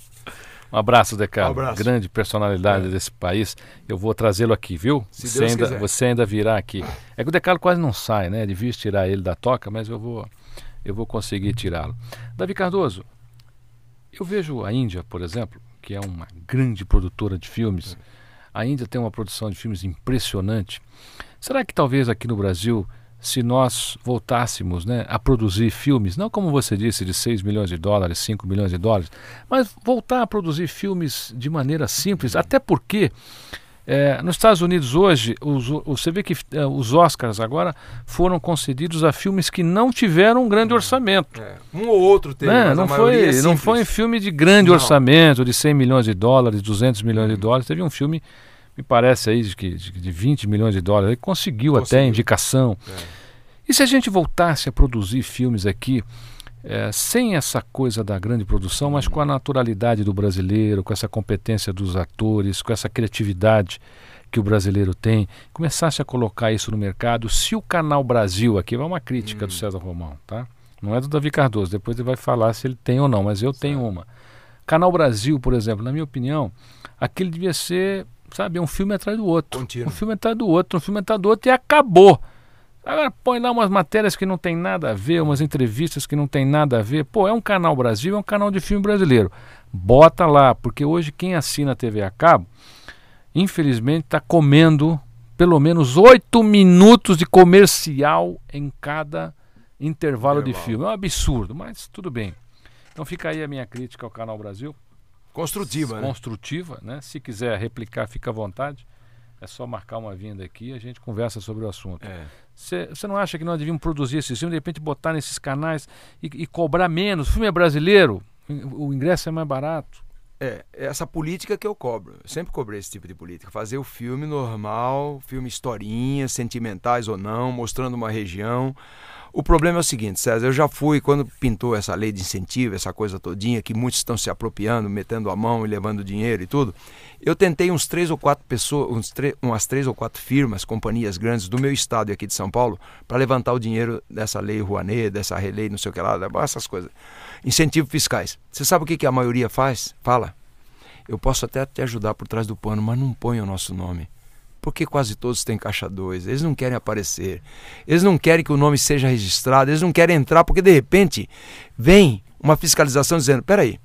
Um abraço, Decano.
Um abraço.
Grande personalidade desse país. Eu vou trazê-lo aqui, viu?
Se
você,
Deus
ainda,
quiser.
você ainda virá aqui. É que o Decano quase não sai, né? É difícil tirar ele da toca, mas eu vou, eu vou conseguir tirá-lo. Davi Cardoso, eu vejo a Índia, por exemplo, que é uma grande produtora de filmes. A Índia tem uma produção de filmes impressionante. Será que talvez aqui no Brasil, se nós voltássemos né, a produzir filmes, não como você disse, de 6 milhões de dólares, 5 milhões de dólares, mas voltar a produzir filmes de maneira simples, até porque é, nos Estados Unidos hoje, os, você vê que é, os Oscars agora foram concedidos a filmes que não tiveram um grande orçamento.
É, um ou outro teve,
Né?
mas
Não, foi,
é
não foi filme de grande
Não.
orçamento, de 100 milhões de dólares, 200 milhões de dólares. Teve um filme, me parece aí, de, que- de, de 20 milhões de dólares. Ele conseguiu, até
Conseguiu.
indicação.
É.
E se a gente voltasse a produzir filmes aqui, eh, sem essa coisa da grande produção, mas com a naturalidade do brasileiro, com essa competência dos atores, com essa criatividade que o brasileiro tem, começasse a colocar isso no mercado, se o Canal Brasil, aqui vai uma crítica do César Romão, tá? Não é do Davi Cardoso, depois ele vai falar se ele tem ou não, mas eu tenho uma. Canal Brasil, por exemplo, na minha opinião, aquele devia ser, sabe, um filme atrás do outro.
Contínuo.
Um filme atrás do outro, um filme atrás do outro e acabou. Agora põe lá umas matérias que não tem nada a ver, umas entrevistas que não tem nada a ver. Pô, é um canal Brasil, é um canal de filme brasileiro. Bota lá, porque hoje quem assina a TV a cabo, infelizmente está comendo pelo menos oito minutos de comercial em cada intervalo de
Intervalo.
filme. É um absurdo, mas tudo bem. Então fica aí a minha crítica ao Canal Brasil
Construtiva, né?
construtiva, né? Se quiser replicar, fica à vontade. É só marcar uma vinda aqui e a gente conversa sobre o assunto.
É.
Você não acha que nós devíamos produzir esses filmes, de repente botar nesses canais e, e cobrar menos? O filme é brasileiro, o ingresso é mais barato.
É, é essa política que eu cobro. Eu sempre cobrei esse tipo de política. Fazer o filme normal, filme historinhas, sentimentais ou não, mostrando uma região. O problema é o seguinte, César, eu já fui, quando pintou essa lei de incentivo, essa coisa todinha, que muitos estão se apropriando, metendo a mão e levando dinheiro e tudo, eu tentei uns três ou quatro pessoas, uns umas três ou quatro firmas, companhias grandes do meu estado e aqui de São Paulo, para levantar o dinheiro dessa lei Rouanet, dessa relei, não sei o que lá, essas coisas. Incentivos fiscais. Você sabe o que, que a maioria faz? Fala. Eu posso até te ajudar por trás do pano, mas não põe o nosso nome. Porque quase todos têm caixa 2, eles não querem aparecer, eles não querem que o nome seja registrado, eles não querem entrar, porque de repente vem uma fiscalização dizendo: peraí,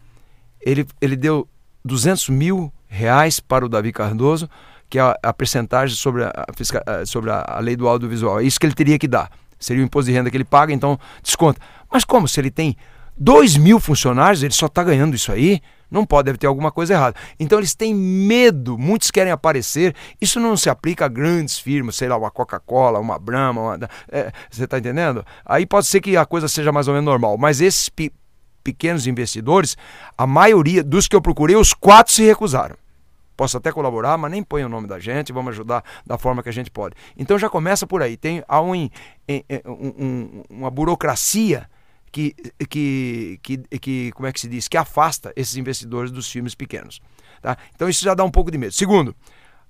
ele, ele deu 200 mil reais para o Davi Cardoso, que é a, a percentagem sobre, a, sobre a, a lei do audiovisual. É isso que ele teria que dar. Seria o imposto de renda que ele paga, então desconta. Mas como? Se ele tem 2 mil funcionários, ele só está ganhando isso aí? Não pode, deve ter alguma coisa errada. Então eles têm medo, muitos querem aparecer. Isso não se aplica a grandes firmas, sei lá, uma Coca-Cola, uma Brahma, uma- é, você está entendendo? Aí pode ser que a coisa seja mais ou menos normal. Mas esses pe- pequenos investidores, a maioria dos que eu procurei, os quatro se recusaram. Posso até colaborar, mas nem põe o nome da gente, vamos ajudar da forma que a gente pode. Então já começa por aí. Tem há um, um- uma burocracia que, que, que, que, como é que se diz, que afasta esses investidores dos filmes pequenos. Tá? Então isso já dá um pouco de medo. Segundo,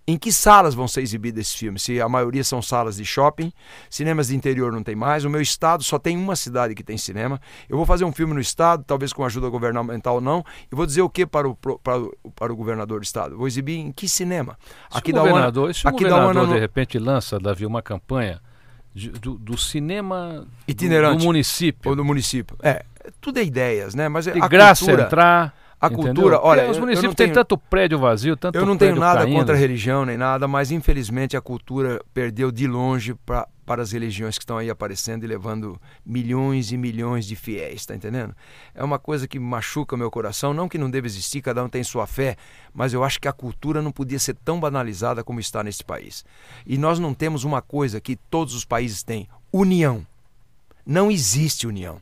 em que salas vão ser exibidos esses filmes? Se a maioria são salas de shopping, cinemas de interior não tem mais. O meu estado só tem uma cidade que tem cinema. Eu vou fazer um filme no estado, talvez com ajuda governamental ou não, e vou dizer o que para o, para o, para o governador do estado? Vou exibir em que cinema?
Se o governador, se o
aqui da
governador
UANA
de
não-
repente lança, Davi, uma campanha de- do, do cinema do-
Itinerante.
do município,
ou do município. É, tudo é ideias, né? Mas
de
a
graça
cultura,
entrar.
a
entendeu?
cultura, olha,
Porque os municípios
não
têm
tenho-
tanto prédio vazio, tanto
Eu não tenho nada
caindo.
contra a religião nem nada, mas infelizmente a cultura perdeu de longe para para as religiões que estão aí aparecendo e levando milhões e milhões de fiéis, tá entendendo? É uma coisa que machuca meu coração, não que não deva existir, cada um tem sua fé, mas eu acho que a cultura não podia ser tão banalizada como está nesse país. E nós não temos uma coisa que todos os países têm, união. Não existe união.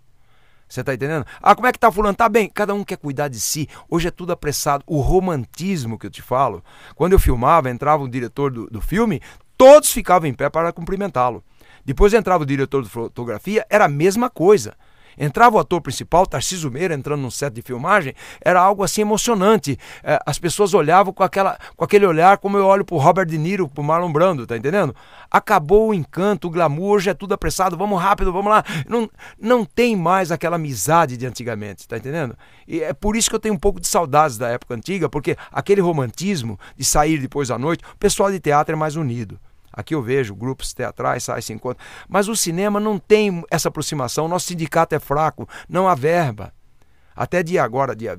Você está entendendo? Ah, como é que tá fulano? Tá bem. Cada um quer cuidar de si. Hoje é tudo apressado. O romantismo que eu te falo, quando eu filmava, entrava o diretor do, do filme, todos ficavam em pé para cumprimentá-lo. Depois entrava o diretor de fotografia, era a mesma coisa. Entrava o ator principal, Tarcísio Meira, entrando num set de filmagem, era algo assim emocionante. É, as pessoas olhavam com, aquela, com aquele olhar como eu olho pro Robert De Niro, pro Marlon Brando, tá entendendo? Acabou o encanto, o glamour, hoje é tudo apressado, vamos rápido, vamos lá. Não, não tem mais aquela amizade de antigamente, tá entendendo? E é por isso que eu tenho um pouco de saudades da época antiga, porque aquele romantismo de sair depois da noite, o pessoal de teatro é mais unido. Aqui eu vejo grupos teatrais, sai, se encontram. Mas o cinema não tem essa aproximação. Nosso sindicato é fraco, não há verba. Até dia agora, dia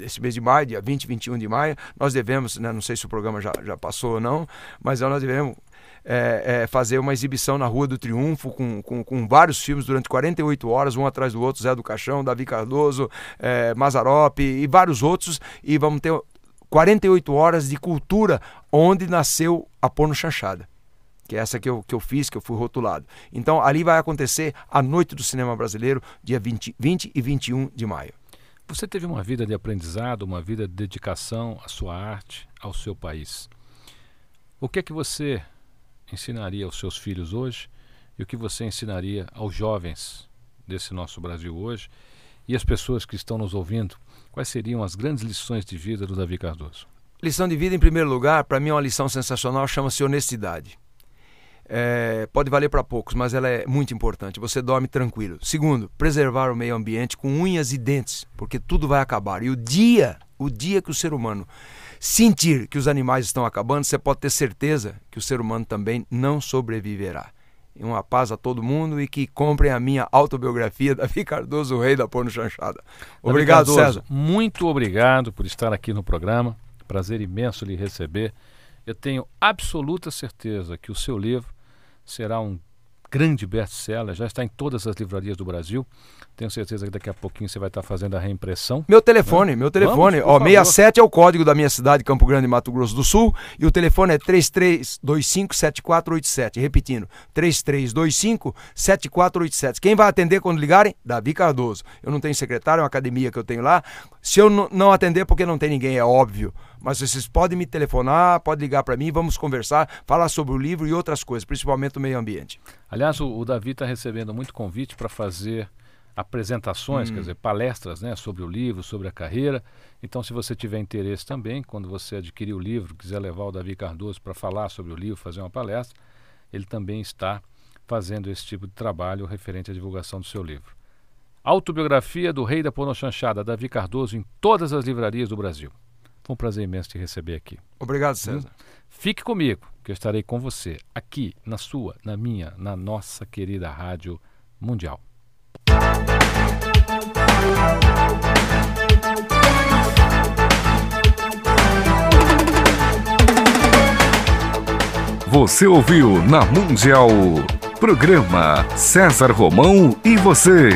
esse mês de maio, dia 20, 21 de maio, nós devemos, né, não sei se o programa já, já passou ou não, mas nós devemos é, é, fazer uma exibição na Rua do Triunfo com, com, com, vários filmes durante 48 horas, um atrás do outro, Zé do Caixão, Davi Cardoso, é, Mazarop e vários outros, e vamos ter 48 horas de cultura onde nasceu a porno chanchada. Que é essa que eu, que eu fiz, que eu fui rotulado. Então ali vai acontecer a Noite do Cinema Brasileiro, dia 20, 20 e 21 de maio.
Você teve uma vida de aprendizado, uma vida de dedicação à sua arte, ao seu país. O que é que você ensinaria aos seus filhos hoje e o que você ensinaria aos jovens desse nosso Brasil hoje e as pessoas que estão nos ouvindo Quais seriam as grandes lições de vida do Davi Cardoso?
Lição de vida, em primeiro lugar, para mim é uma lição sensacional, chama-se honestidade. É, pode valer para poucos, mas ela é muito importante. Você dorme tranquilo. Segundo, preservar o meio ambiente com unhas e dentes, porque tudo vai acabar. E o dia, o dia que o ser humano sentir que os animais estão acabando, você pode ter certeza que o ser humano também não sobreviverá. Uma paz a todo mundo e que comprem a minha autobiografia, Davi Cardoso, o rei da porno chanchada. Obrigado, Cardoso, César.
Muito obrigado por estar aqui no programa. Prazer imenso lhe receber. Eu tenho absoluta certeza que o seu livro será um grande best-seller, já está em todas as livrarias do Brasil. Tenho certeza que daqui a pouquinho você vai estar fazendo a reimpressão.
Meu telefone, né? meu telefone. Vamos, Ó, 67 é o código da minha cidade, Campo Grande, Mato Grosso do Sul. E o telefone é 3325-7487. Repetindo, 3325-7487. Quem vai atender quando ligarem? Davi Cardoso. Eu não tenho secretário, é uma academia que eu tenho lá. Se eu não atender, porque não tem ninguém, é óbvio. Mas vocês podem me telefonar, podem ligar para mim, vamos conversar, falar sobre o livro e outras coisas, principalmente o meio ambiente.
Aliás, o, o Davi está recebendo muito convite para fazer apresentações, hum. quer dizer, palestras né, sobre o livro, sobre a carreira. Então, se você tiver interesse também, quando você adquirir o livro, quiser levar o Davi Cardoso para falar sobre o livro, fazer uma palestra, ele também está fazendo esse tipo de trabalho referente à divulgação do seu livro. Autobiografia do Rei da Chanchada, Davi Cardoso, em todas as livrarias do Brasil. Foi um prazer imenso te receber aqui.
Obrigado, César. Hum?
Fique comigo, que eu estarei com você, aqui, na sua, na minha, na nossa querida Rádio Mundial.
Você ouviu na Mundial. Programa César Romão e você.